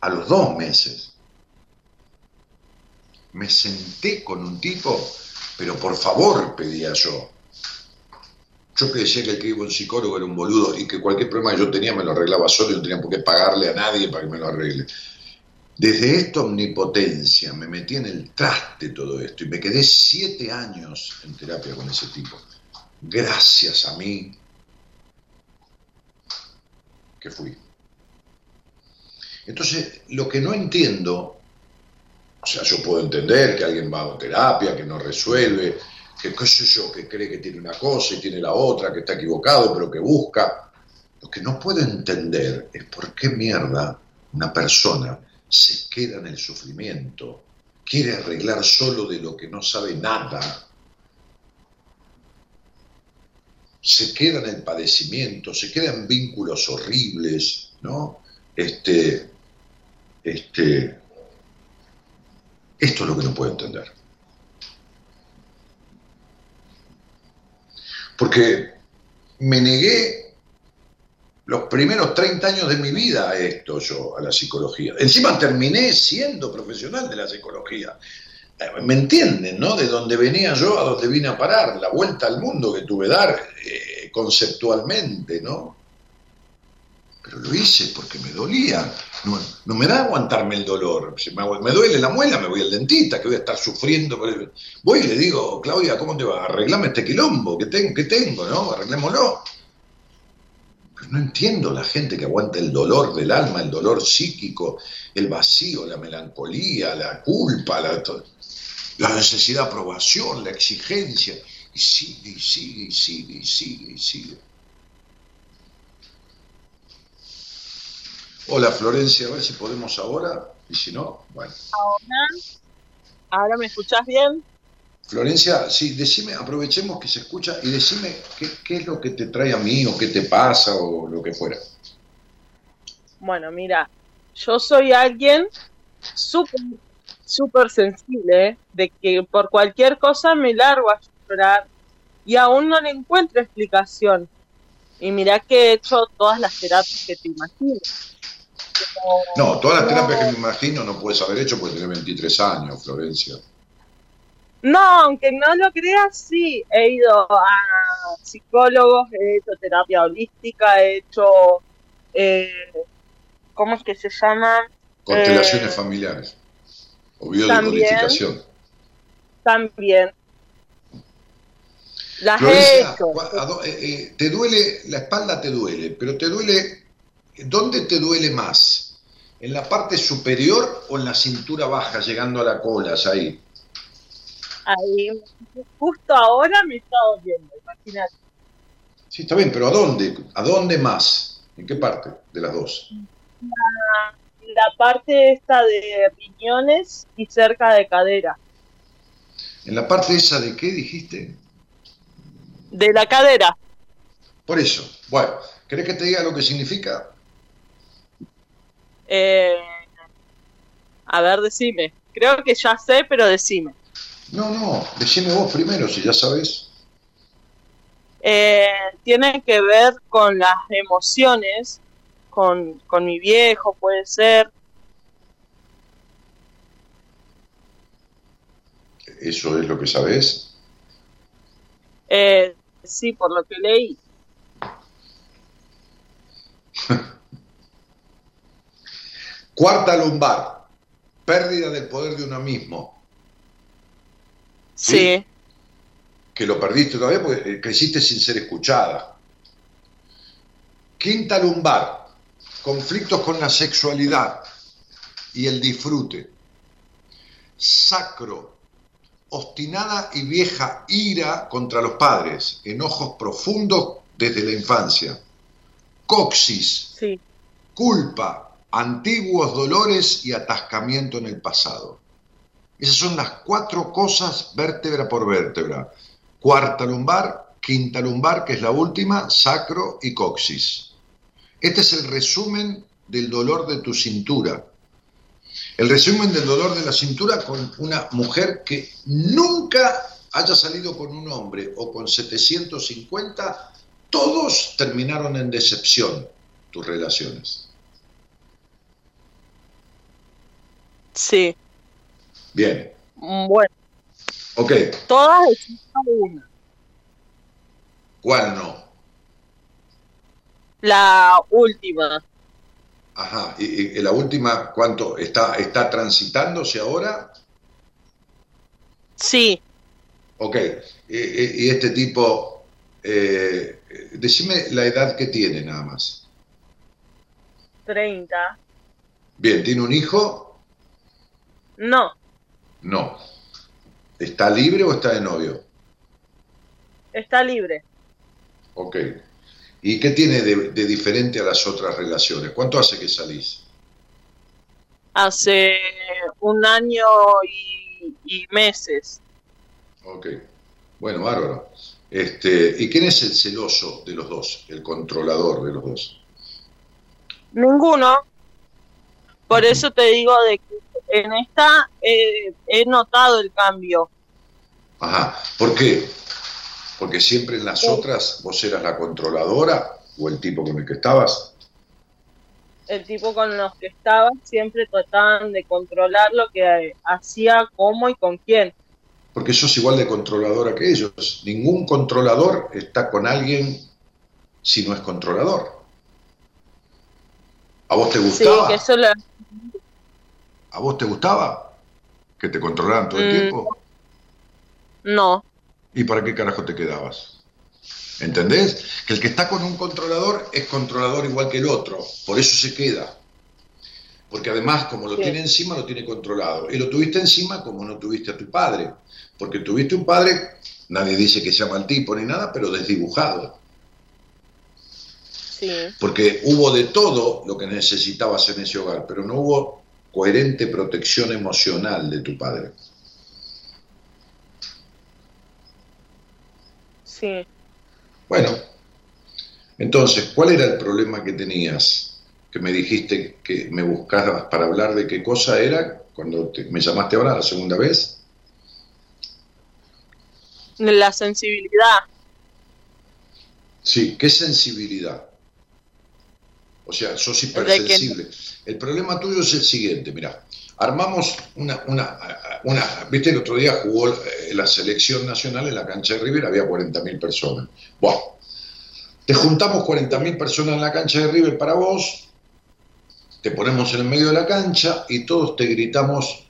a los dos meses, me senté con un tipo, pero por favor, pedía yo. Yo que decía que el que iba un psicólogo era un boludo y que cualquier problema que yo tenía me lo arreglaba solo y no tenía por qué pagarle a nadie para que me lo arregle. Desde esta omnipotencia me metí en el traste todo esto y me quedé siete años en terapia con ese tipo gracias a mí que fui. Entonces, lo que no entiendo, o sea, yo puedo entender que alguien va a terapia, que no resuelve, que qué sé yo, que cree que tiene una cosa y tiene la otra, que está equivocado, pero que busca. Lo que no puedo entender es por qué mierda una persona se queda en el sufrimiento, quiere arreglar solo de lo que no sabe nada se queda en el padecimiento, se quedan vínculos horribles, ¿no? Este, este, esto es lo que no puedo entender. Porque me negué los primeros 30 años de mi vida a esto yo, a la psicología. Encima terminé siendo profesional de la psicología. ¿Me entienden, no? De donde venía yo a donde vine a parar, la vuelta al mundo que tuve dar eh, conceptualmente, ¿no? Pero lo hice porque me dolía. No, me da aguantarme el dolor. Si me, duele la muela, me voy al dentista, que voy a estar sufriendo. Voy y le digo, Claudia, ¿cómo te va? Arreglame este quilombo que tengo, que tengo ¿no? Arreglémoslo. Pero no entiendo la gente que aguanta el dolor del alma, el dolor psíquico, el vacío, la melancolía, la culpa, la, la necesidad de aprobación, la exigencia. Y sigue, y sigue, y sigue, y sigue, y sigue. Hola Florencia, a ver si podemos ahora, y si no, bueno. Ahora, ahora me escuchás bien. Florencia, sí, decime, aprovechemos que se escucha y decime qué, es lo que te trae a mí o qué te pasa o lo que fuera. Bueno, mira, yo soy alguien súper, súper sensible, ¿eh? de que por cualquier cosa me largo a llorar y aún no le encuentro explicación. Y mira que he hecho todas las terapias que te imaginas no, todas las terapias que me imagino no puedes haber hecho porque tienes 23 años, Florencia. No, aunque no lo creas, sí. He ido a psicólogos, he hecho terapia holística, he hecho. Eh, ¿Cómo es que se llama? Constelaciones eh, familiares. O biodecodificación. También. Las he hecho. Eh, te duele, la espalda te duele, pero te duele ¿Dónde te duele más? ¿En la parte superior o en la cintura baja, llegando a la cola, ahí? Ahí, justo ahora me está doliendo, imagínate. Sí, está bien, pero ¿a dónde? ¿A dónde más? ¿En qué parte de las dos? La, la parte esta de riñones y cerca de cadera. ¿En la parte esa de qué dijiste? De la cadera. Por eso. Bueno, ¿querés que te diga lo que significa? Eh, a ver, decime. Creo que ya sé, pero decime. No, no, decime vos primero, si ya sabes. Eh, tiene que ver con las emociones, con, con mi viejo, puede ser. ¿Eso es lo que sabes? Eh, sí, por lo que leí. Cuarta lumbar, pérdida del poder de uno mismo. ¿Sí? Que lo perdiste todavía porque creciste sin ser escuchada. Quinta lumbar, conflictos con la sexualidad y el disfrute. Sacro, obstinada y vieja ira contra los padres, enojos profundos desde la infancia. Coxis, sí. culpa, antiguos dolores y atascamiento en el pasado. Esas son las cuatro cosas vértebra por vértebra. Cuarta lumbar, quinta lumbar, que es la última, sacro y coxis. Este es el resumen del dolor de tu cintura. El resumen del dolor de la cintura con una mujer que nunca haya salido con un hombre o con 750, todos terminaron en decepción tus relaciones. Sí. Bien. Bueno. Ok. Todas excepto una. ¿Cuál no? La última. Ajá. ¿Y, la última cuánto? ¿Está, está transitándose ahora? Sí. Ok. ¿Y, este tipo, eh, decime la edad que tiene nada más? 30. Bien, ¿tiene un hijo? No. No. ¿Está libre o está de novio? Está libre. Ok. ¿Y qué tiene de, diferente a las otras relaciones? ¿Cuánto hace que salís? Hace un año y, meses. Ok. Bueno, bárbaro. Este, ¿Y quién es el celoso de los dos, el controlador de los dos? Ninguno. Por eso te digo de que en esta he notado el cambio. Ajá, ¿por qué? Porque siempre en las otras vos eras la controladora o el tipo con el que estabas. El tipo con los que estaba siempre trataban de controlar lo que hacía, cómo y con quién. Porque sos igual de controladora que ellos. Ningún controlador está con alguien si no es controlador. ¿A vos te gustaba? Sí, que eso lo... ¿A vos te gustaba que te controlaran todo el Mm. tiempo? No, ¿Y para qué carajo te quedabas? ¿Entendés? Que el que está con un controlador es controlador igual que el otro, por eso se queda. Porque además, como lo Sí. tiene encima, lo tiene controlado. Y lo tuviste encima como no tuviste a tu padre. Porque tuviste un padre, nadie dice que sea mal tipo ni nada, pero desdibujado. sí, Porque hubo de todo lo que necesitabas en ese hogar, pero no hubo coherente protección emocional de tu padre. Sí. Bueno, entonces, ¿cuál era el problema que tenías? Que me dijiste que me buscabas para hablar de qué cosa era cuando te- me llamaste ahora la segunda vez. La sensibilidad. Sí, ¿qué sensibilidad? O sea, sos hipersensible. El problema tuyo es el siguiente, mira, armamos una, una, una, viste, el otro día jugó eh, la selección nacional en la cancha de River, había 40.000 personas. Bueno, te juntamos 40.000 personas en la cancha de River para vos, te ponemos en el medio de la cancha y todos te gritamos,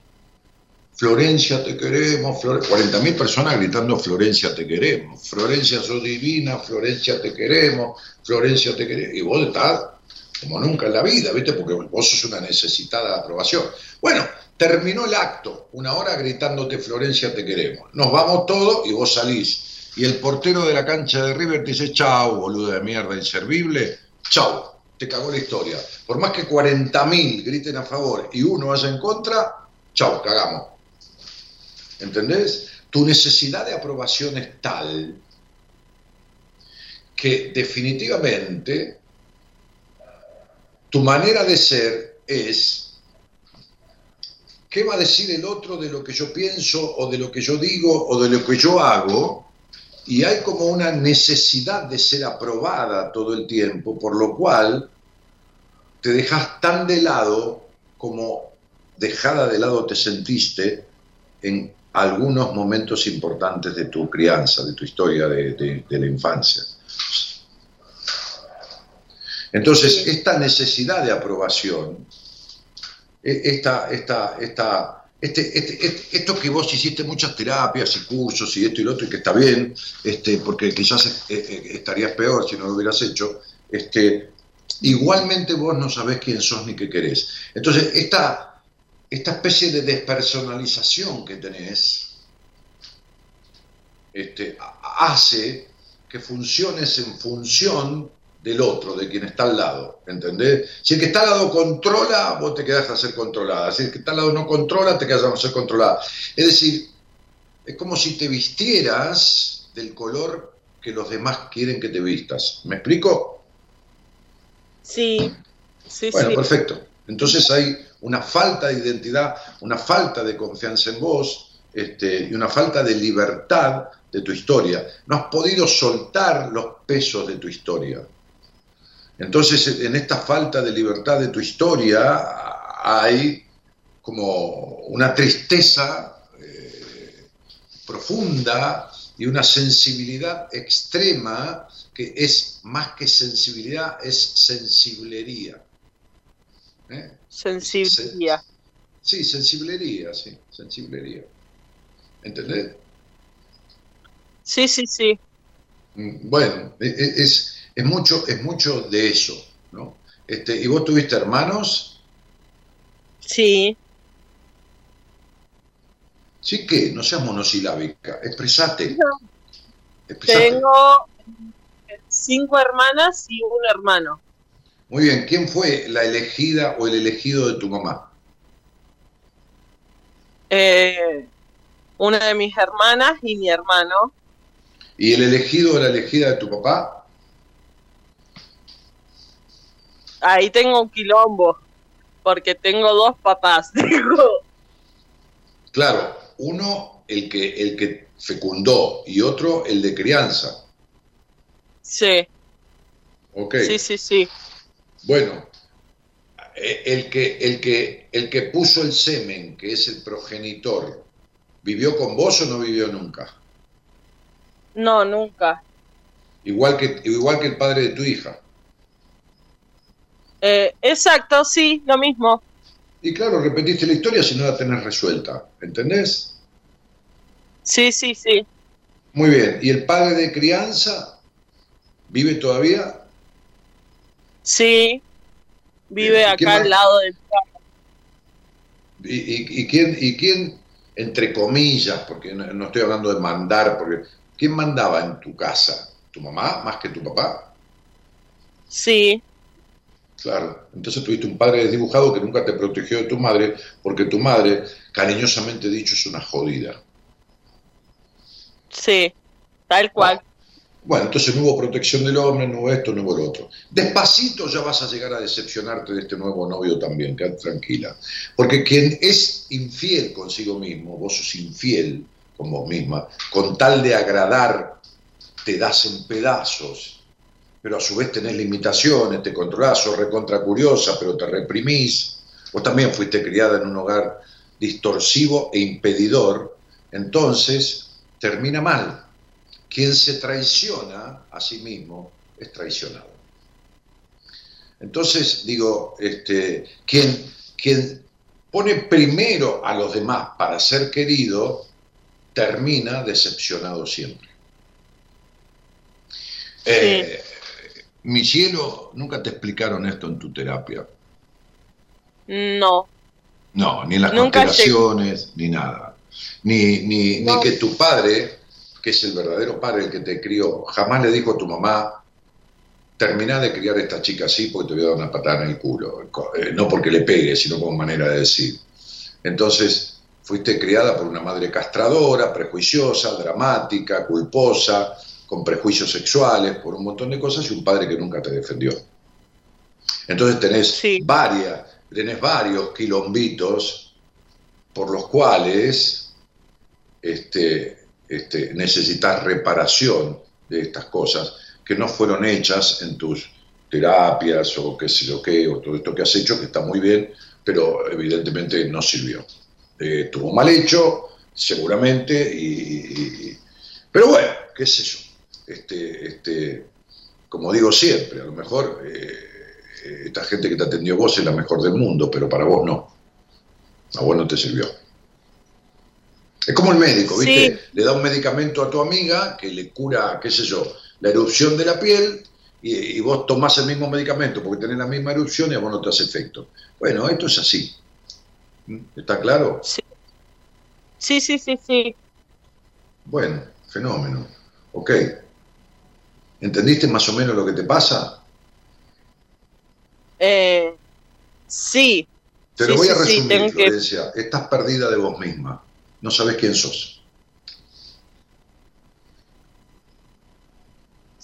Florencia te queremos, Flore... 40.000 personas gritando Florencia te queremos, Florencia sos divina, Florencia te queremos, Florencia te queremos, y vos estás como nunca en la vida, ¿viste? Porque vos sos una necesitada de aprobación. Bueno, terminó el acto, una hora gritándote Florencia te queremos. Nos vamos todos y vos salís. Y el portero de la cancha de River te dice, chau, boludo de mierda, inservible, chau, te cagó la historia. Por más que 40.000 griten a favor y uno vaya en contra, chau, cagamos. ¿Entendés? Tu necesidad de aprobación es tal que definitivamente tu manera de ser es qué va a decir el otro de lo que yo pienso o de lo que yo digo o de lo que yo hago y hay como una necesidad de ser aprobada todo el tiempo, por lo cual te dejas tan de lado como dejada de lado te sentiste en algunos momentos importantes de tu crianza, de tu historia de, de, de la infancia. Entonces, esta necesidad de aprobación, esta, esta, esta, este, este- esto que vos hiciste muchas terapias y cursos y esto y lo otro, y que está bien, este, porque quizás eh, eh, estarías peor si no lo hubieras hecho, igualmente vos no sabés quién sos ni qué querés. Entonces, esta, esta especie de despersonalización que tenés hace que funciones en función del otro, de quien está al lado, ¿entendés? Si el que está al lado controla, vos te quedás a ser controlada. Si el que está al lado no controla, te quedas a ser controlada. Es decir, es como si te vistieras del color que los demás quieren que te vistas. ¿Me explico? Sí, sí, Bueno, sí. perfecto. Entonces hay una falta de identidad, una falta de confianza en vos este, y una falta de libertad de tu historia. No has podido soltar los pesos de tu historia. Entonces, en esta falta de libertad de tu historia hay como una tristeza eh, profunda y una sensibilidad extrema que es más que sensibilidad, es sensiblería. ¿Eh? Sensibilidad. Sí, sensiblería, sí, sensiblería. ¿Entendés? Sí, sí, sí. Mm, Bueno, e- e- es, es, mucho, es mucho de eso, ¿no? Este, ¿Y vos tuviste hermanos? Sí. Sí que, no seas monosilábica, expresate. Expresate. Tengo cinco hermanas y un hermano. Muy bien, ¿quién fue la elegida o el elegido de tu mamá? Eh, una de mis hermanas y mi hermano. ¿Y el elegido o la elegida de tu papá? Ahí tengo un quilombo, porque tengo dos papás. Digo, Claro, uno el que, el que fecundó y otro el de crianza. Sí. Ok. Sí, sí, sí. Bueno, eh, el que, el, que, el que puso el semen, que es el progenitor, ¿vivió con vos o no vivió nunca? No, nunca. Igual que, igual que el padre de tu hija. Eh, exacto, sí, lo mismo. Y claro, repetiste la historia si no la tenés resuelta, ¿entendés? Sí, sí, sí. Muy bien, ¿y el padre de crianza vive todavía? Sí, vive Bien, ¿y quién acá al lado de mi casa. ¿Y, y- y quién, y quién, entre comillas, porque no, no estoy hablando de mandar, porque ¿quién mandaba en tu casa? ¿Tu mamá más que tu papá? Sí, Claro, entonces tuviste un padre desdibujado que nunca te protegió de tu madre, porque tu madre, cariñosamente dicho, es una jodida. sí, tal cual. Bueno, entonces no hubo protección del hombre, no hubo esto, no hubo lo otro. Despacito ya vas a llegar a decepcionarte de este nuevo novio también, quédate tranquila. Porque quien es infiel consigo mismo, vos sos infiel con vos misma, con tal de agradar, te das en pedazos, pero a su vez tenés limitaciones, te controlás, sos recontra curiosa, pero te reprimís. Vos también fuiste criada en un hogar distorsivo e impedidor, entonces termina mal. Quien se traiciona a sí mismo es traicionado. Entonces, digo, este, quien, quien pone primero a los demás para ser querido, termina decepcionado siempre. Eh, mi cielo, nunca te explicaron esto en tu terapia. No, No, ni en las constelaciones, ni nada. Ni, ni, No. ni que tu padre, que es el verdadero padre el que te crió, jamás le dijo a tu mamá, terminá de criar a esta chica así porque te voy a dar una patada en el culo. Eh, No porque le pegue, sino como manera de decir. Entonces, fuiste criada por una madre castradora, prejuiciosa, dramática, culposa, con prejuicios sexuales, por un montón de cosas, y un padre que nunca te defendió. Entonces tenés Sí. varias, tenés varios quilombitos por los cuales este, este, necesitas reparación de estas cosas que no fueron hechas en tus terapias o qué sé yo qué, o todo esto que has hecho, que está muy bien, pero evidentemente no sirvió. Eh, estuvo mal hecho, seguramente, y, y- y- pero bueno, qué sé yo. Este, este, como digo siempre, a lo mejor eh, esta gente que te atendió vos es la mejor del mundo, pero para vos no. A vos no te sirvió. Es como el médico, ¿viste? Sí. Le da un medicamento a tu amiga que le cura, qué sé yo, la erupción de la piel y, y vos tomás el mismo medicamento porque tenés la misma erupción y a vos no te hace efecto. Bueno, esto es así. ¿Mm? ¿Está claro? sí, sí, sí, sí. Bueno, fenómeno. Ok. ¿Entendiste más o menos lo que te pasa? Eh, sí, Te lo voy a sí, sí, resumir, tengo que- Florencia. Estás perdida de vos misma. No sabes quién sos.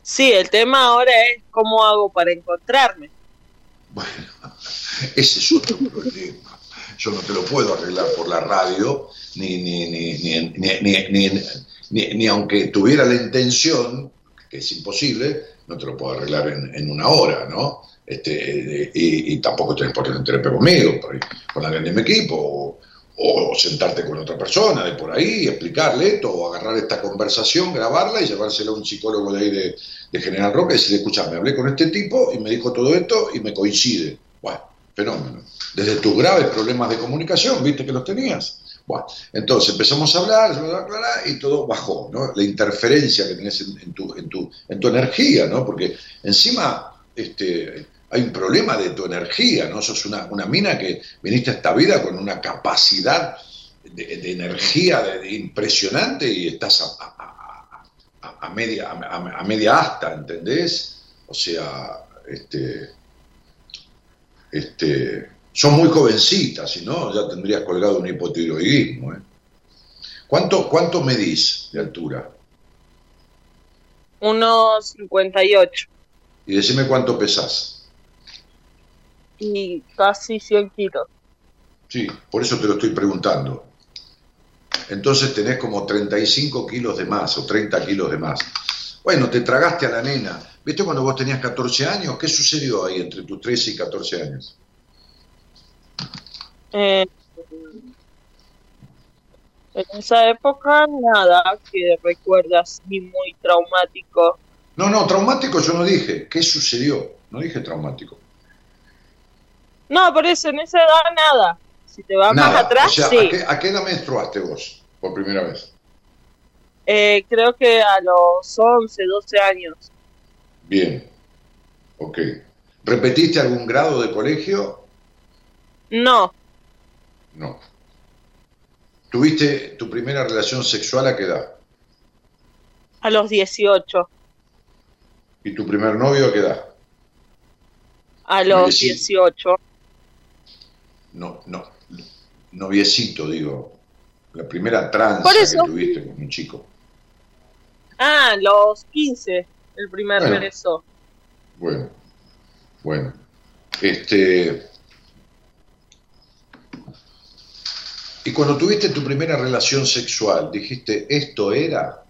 sí, el tema ahora es cómo hago para encontrarme. Bueno, ese es otro problema. Yo no te lo puedo arreglar por la radio, ni, ni, ni, ni, ni, ni- ni- ni- ni aunque tuviera la intención, que es imposible, no te lo puedo arreglar en, en una hora, ¿no? Este, eh, y, y tampoco tenés por qué tener terapia conmigo, con alguien de mi equipo, o, sentarte con otra persona de por ahí, explicarle esto, o agarrar esta conversación, grabarla y llevársela a un psicólogo de ahí de, de General Roca y decirle, escucha, me hablé con este tipo y me dijo todo esto y me coincide. Bueno, fenómeno. Desde tus graves problemas de comunicación, viste que los tenías. Entonces empezamos a hablar, bla, bla, bla, bla, y todo bajó, ¿no? La interferencia que tenés en, tu, en, tu, en tu energía, ¿no? Porque encima este, hay un problema de tu energía, ¿no? Sos una, mina que viniste a esta vida con una capacidad de, energía impresionante y estás a, media, a, asta, ¿entendés? O sea, este, este, son muy jovencitas, si no, ya tendrías colgado un hipotiroidismo. ¿eh? ¿Cuánto, ¿Cuánto medís de altura? Unos 58 Y decime cuánto pesás. y casi 100 kilos. Sí, por eso te lo estoy preguntando. entonces tenés como 35 kilos de más o 30 kilos de más. Bueno, te tragaste a la nena. ¿Viste cuando vos tenías 14 años? ¿Qué sucedió ahí entre tus 13 y 14 años? Eh, en esa época nada que recuerdas ni muy traumático. No, no, traumático yo no dije. ¿Qué sucedió? No dije traumático. No, por eso en esa edad nada. Si te vas más atrás, o sea, sí. ¿a qué, ¿a qué edad menstruaste vos por primera vez? Eh, creo que a los 11, 12 años. Bien, ok. ¿Repetiste algún grado de colegio? No, No. ¿Tuviste tu primera relación sexual a qué edad? a los 18. ¿Y tu primer novio a qué edad? A los Noviecito. 18. No, no, noviecito, digo. La primera tranza que tuviste con un chico. Ah, los 15. El primer Bueno. beso. Bueno, bueno. Este. Y cuando tuviste tu primera relación sexual, dijiste, ¿esto era?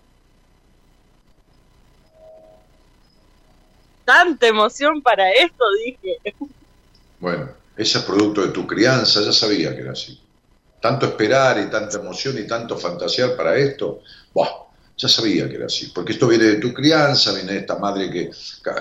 Tanta emoción para esto, dije. Bueno, ese es producto de tu crianza, ya sabía que era así. Tanto esperar y tanta emoción y tanto fantasear para esto, buah, ya sabía que era así. Porque esto viene de tu crianza, viene de esta madre que,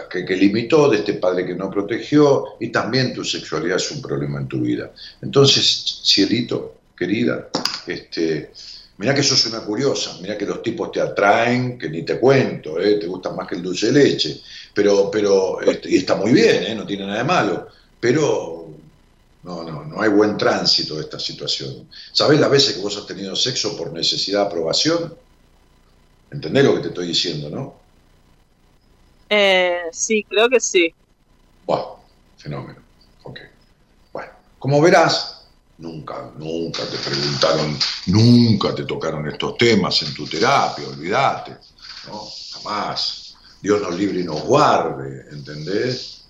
que, que limitó, de este padre que no protegió, y también tu sexualidad es un problema en tu vida. Entonces, cielito, querida, este, mirá que sos una curiosa, mirá que los tipos te atraen, que ni te cuento, ¿eh? te gustan más que el dulce de leche, pero, pero este, y está muy bien, ¿eh? no tiene nada de malo, pero no, no, no hay buen tránsito de esta situación. ¿Sabés las veces que vos has tenido sexo por necesidad de aprobación? ¿Entendés lo que te estoy diciendo, no? Eh, sí, creo que sí. Buah, fenómeno. Ok. Bueno, como verás, nunca, nunca te preguntaron, nunca te tocaron estos temas en tu terapia, olvídate. ¿no? Jamás. Dios nos libre y nos guarde, ¿entendés?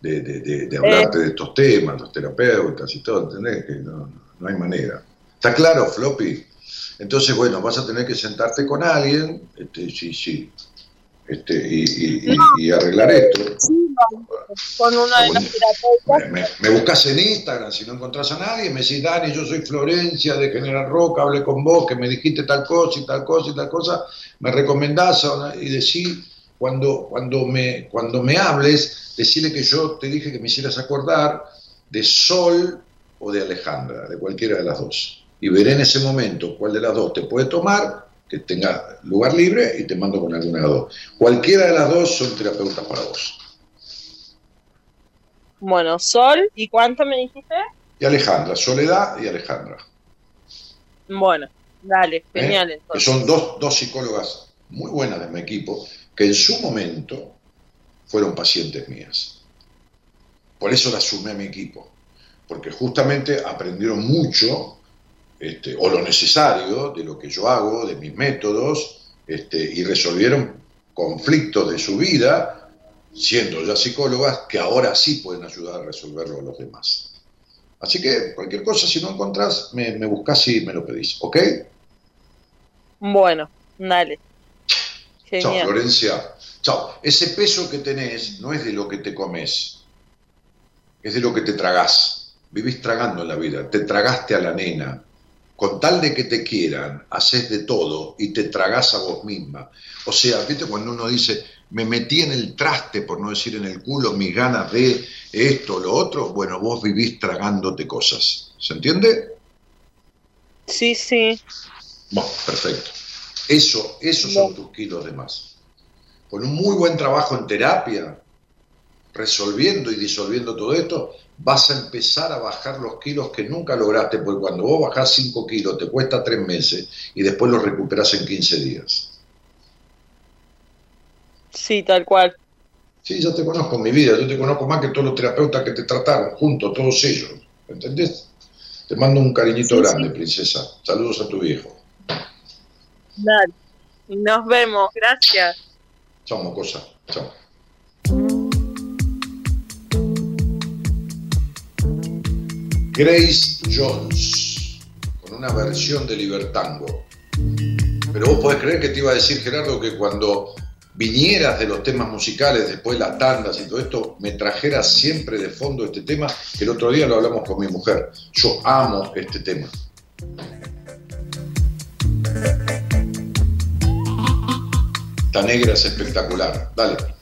De, de, de, de hablarte de estos temas, los terapeutas y todo, ¿entendés? Que no, no, hay manera. ¿Está claro, Floppy? Entonces, bueno, vas a tener que sentarte con alguien, este, sí, sí, este, y, y, y- y arreglar esto. Sí, con una de las Me, terapeutas. me, me buscas en Instagram, si no encontrás a nadie, me decís, Dani, yo soy Florencia de General Roca, hablé con vos, que me dijiste tal cosa y tal cosa y tal cosa, me recomendás y decís, cuando, cuando, me, cuando me hables, decirle que yo te dije que me hicieras acordar de Sol o de Alejandra, de cualquiera de las dos. Y veré en ese momento cuál de las dos te puede tomar, que tenga lugar libre, y te mando con alguna de las dos. Cualquiera de las dos son terapeutas para vos. Bueno, Sol, ¿y cuánto me dijiste? Y Alejandra, Soledad y Alejandra. Bueno, dale, genial ¿eh? que entonces. son dos, dos psicólogas muy buenas de mi equipo, que en su momento fueron pacientes mías. Por eso las sumé a mi equipo, porque justamente aprendieron mucho, este, o lo necesario, de lo que yo hago, de mis métodos, este, y resolvieron conflictos de su vida, siendo ya psicólogas, que ahora sí pueden ayudar a resolverlo a los demás. Así que cualquier cosa, si no encontrás, me, me buscas y me lo pedís, ¿ok? Bueno, dale. Chao, Genial. Florencia. Chao. Ese peso que tenés no es de lo que te comes, es de lo que te tragás. Vivís tragando en la vida, te tragaste a la nena. Con tal de que te quieran, haces de todo y te tragás a vos misma. O sea, ¿viste cuando uno dice, me metí en el traste, por no decir en el culo, mis ganas de esto o lo otro? Bueno, vos vivís tragándote cosas. ¿Se entiende? Sí, sí. Bueno, perfecto. Eso, esos son tus kilos de más. Con un muy buen trabajo en terapia, resolviendo y disolviendo todo esto, vas a empezar a bajar los kilos que nunca lograste, porque cuando vos bajás 5 kilos te cuesta 3 meses y después los recuperás en 15 días. Sí, tal cual. Sí, ya te conozco en mi vida, yo te conozco más que todos los terapeutas que te trataron, juntos, todos ellos. ¿Entendés? Te mando un cariñito Sí, grande, sí. princesa. Saludos a tu viejo. Dale. Nos vemos. Gracias. Chao, mocosa. Chao. Grace Jones, con una versión de Libertango. Pero vos podés creer que te iba a decir, Gerardo, que cuando vinieras de los temas musicales, después las tandas y todo esto, me trajeras siempre de fondo este tema, que el otro día lo hablamos con mi mujer. Yo amo este tema. Esta negra es espectacular. Dale.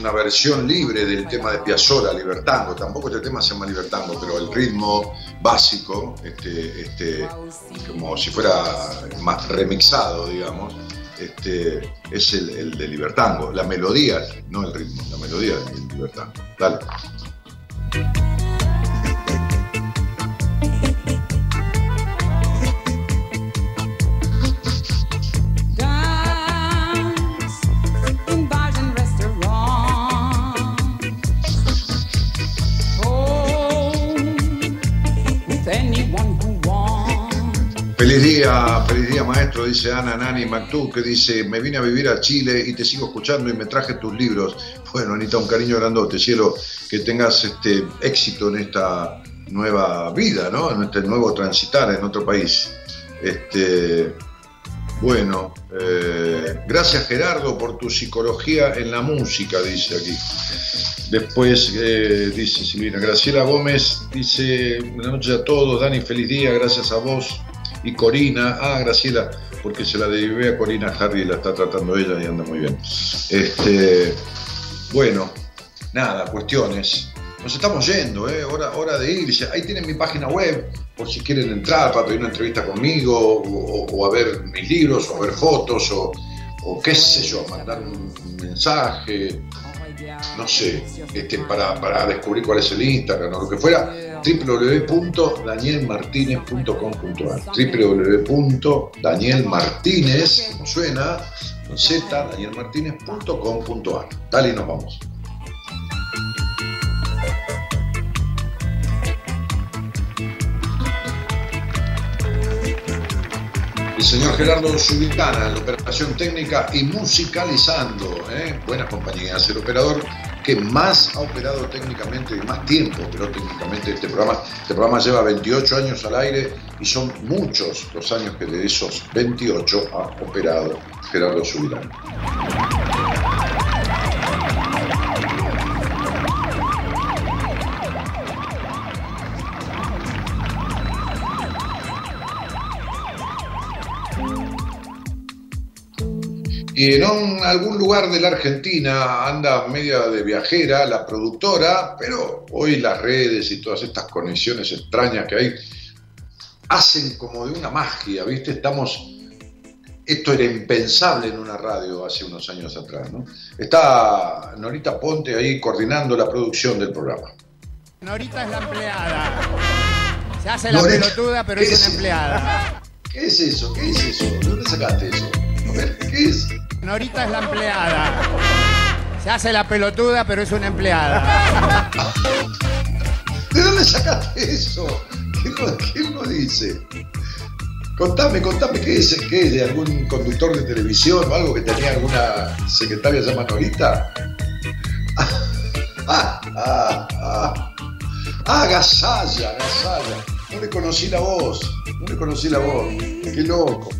Una versión libre del tema de Piazzolla, Libertango. Tampoco este tema se llama Libertango, pero el ritmo básico, este, este, como si fuera más remixado, digamos, este, es el, de Libertango. La melodía, no el ritmo, la melodía del Libertango. Dale. Maestro, dice Ana Nani Mactú, que dice, me vine a vivir a Chile y te sigo escuchando y me traje tus libros. Bueno, Anita, un cariño grandote, cielo, que tengas este éxito en esta nueva vida, ¿no? En este nuevo transitar en otro país. Este, bueno, eh, gracias Gerardo por tu psicología en la música, dice aquí. Después eh, dice Silvina, Graciela Gómez dice, buenas noches a todos, Dani, feliz día, gracias a vos y Corina, ah, Graciela, porque se la debe a Corina Harry, la está tratando ella y anda muy bien. Este, bueno, nada, cuestiones. Nos estamos yendo, ¿eh? hora, hora de irse. Ahí tienen mi página web, por si quieren entrar para pedir una entrevista conmigo, o, a ver mis libros, o a ver fotos, o, o qué sé yo, mandar un mensaje, no sé, este, para, para descubrir cuál es el Instagram o lo que fuera www.danielmartinez.com.ar www.danielmartinez, como suena, con Z, danielmartinez.com.ar Dale y nos vamos. El señor Gerardo Subitana la operación técnica y musicalizando. ¿eh? Buenas compañías. El operador que más ha operado técnicamente y más tiempo operó técnicamente este programa. Este programa lleva 28 años al aire y son muchos los años que de esos 28 ha operado Gerardo Subirán. Y en algún lugar de la Argentina anda media de viajera la productora, pero hoy las redes y todas estas conexiones extrañas que hay hacen como de una magia, ¿viste? Estamos. Esto era impensable en una radio hace unos años atrás, ¿no? Está Norita Ponte ahí coordinando la producción del programa. Norita es la empleada. Se hace la pelotuda, pero es, una empleada. ¿Qué es eso? ¿Qué es eso? ¿De dónde sacaste eso? A ver, ¿qué es? Norita es la empleada. Se hace la pelotuda, pero es una empleada. ¿De dónde sacaste eso? ¿Quién lo, dice? Contame, contame, ¿qué es? ¿Qué? ¿De algún conductor de televisión o algo que tenía alguna secretaria llamada Norita? Ah, ah, ah. Ah, Gasalla, Gasalla. No le conocí la voz, no le conocí la voz. Qué loco.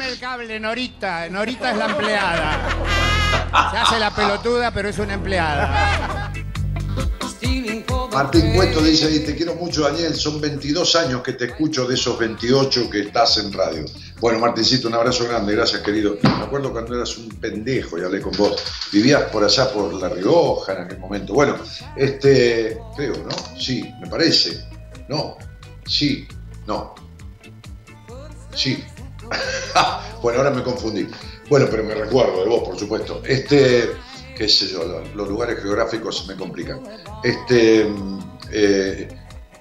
El cable, Norita. Norita es la empleada. Se hace la pelotuda, pero es una empleada. Martín Cueto dice ahí, te quiero mucho Daniel, son 22 años que te escucho de esos 28 que estás en radio. Bueno, Martincito, un abrazo grande, gracias querido. Me acuerdo cuando eras un pendejo y hablé con vos. Vivías por allá por La Rioja en aquel momento. Bueno, este, creo, ¿no? Sí, me parece. No, sí, no. Sí. bueno, ahora me confundí. Bueno, pero me recuerdo de vos, por supuesto. Este, qué sé yo, los, lugares geográficos me complican. Este, eh,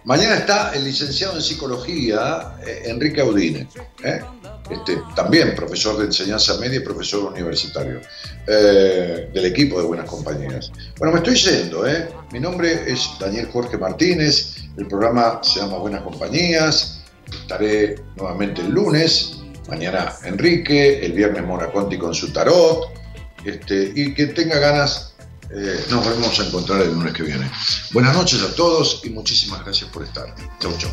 mañana está el licenciado en psicología, eh, Enrique Audine. ¿eh? Este, también profesor de enseñanza media y profesor universitario del equipo de Buenas Compañías. Bueno, me estoy yendo, mi nombre es Daniel Jorge Martínez, el programa se llama Buenas Compañías, estaré nuevamente el lunes, mañana Enrique, el viernes Mona Conti con su tarot, este, y que tenga ganas, eh, nos volvemos a encontrar el lunes que viene. Buenas noches a todos y muchísimas gracias por estar. Chau, chau.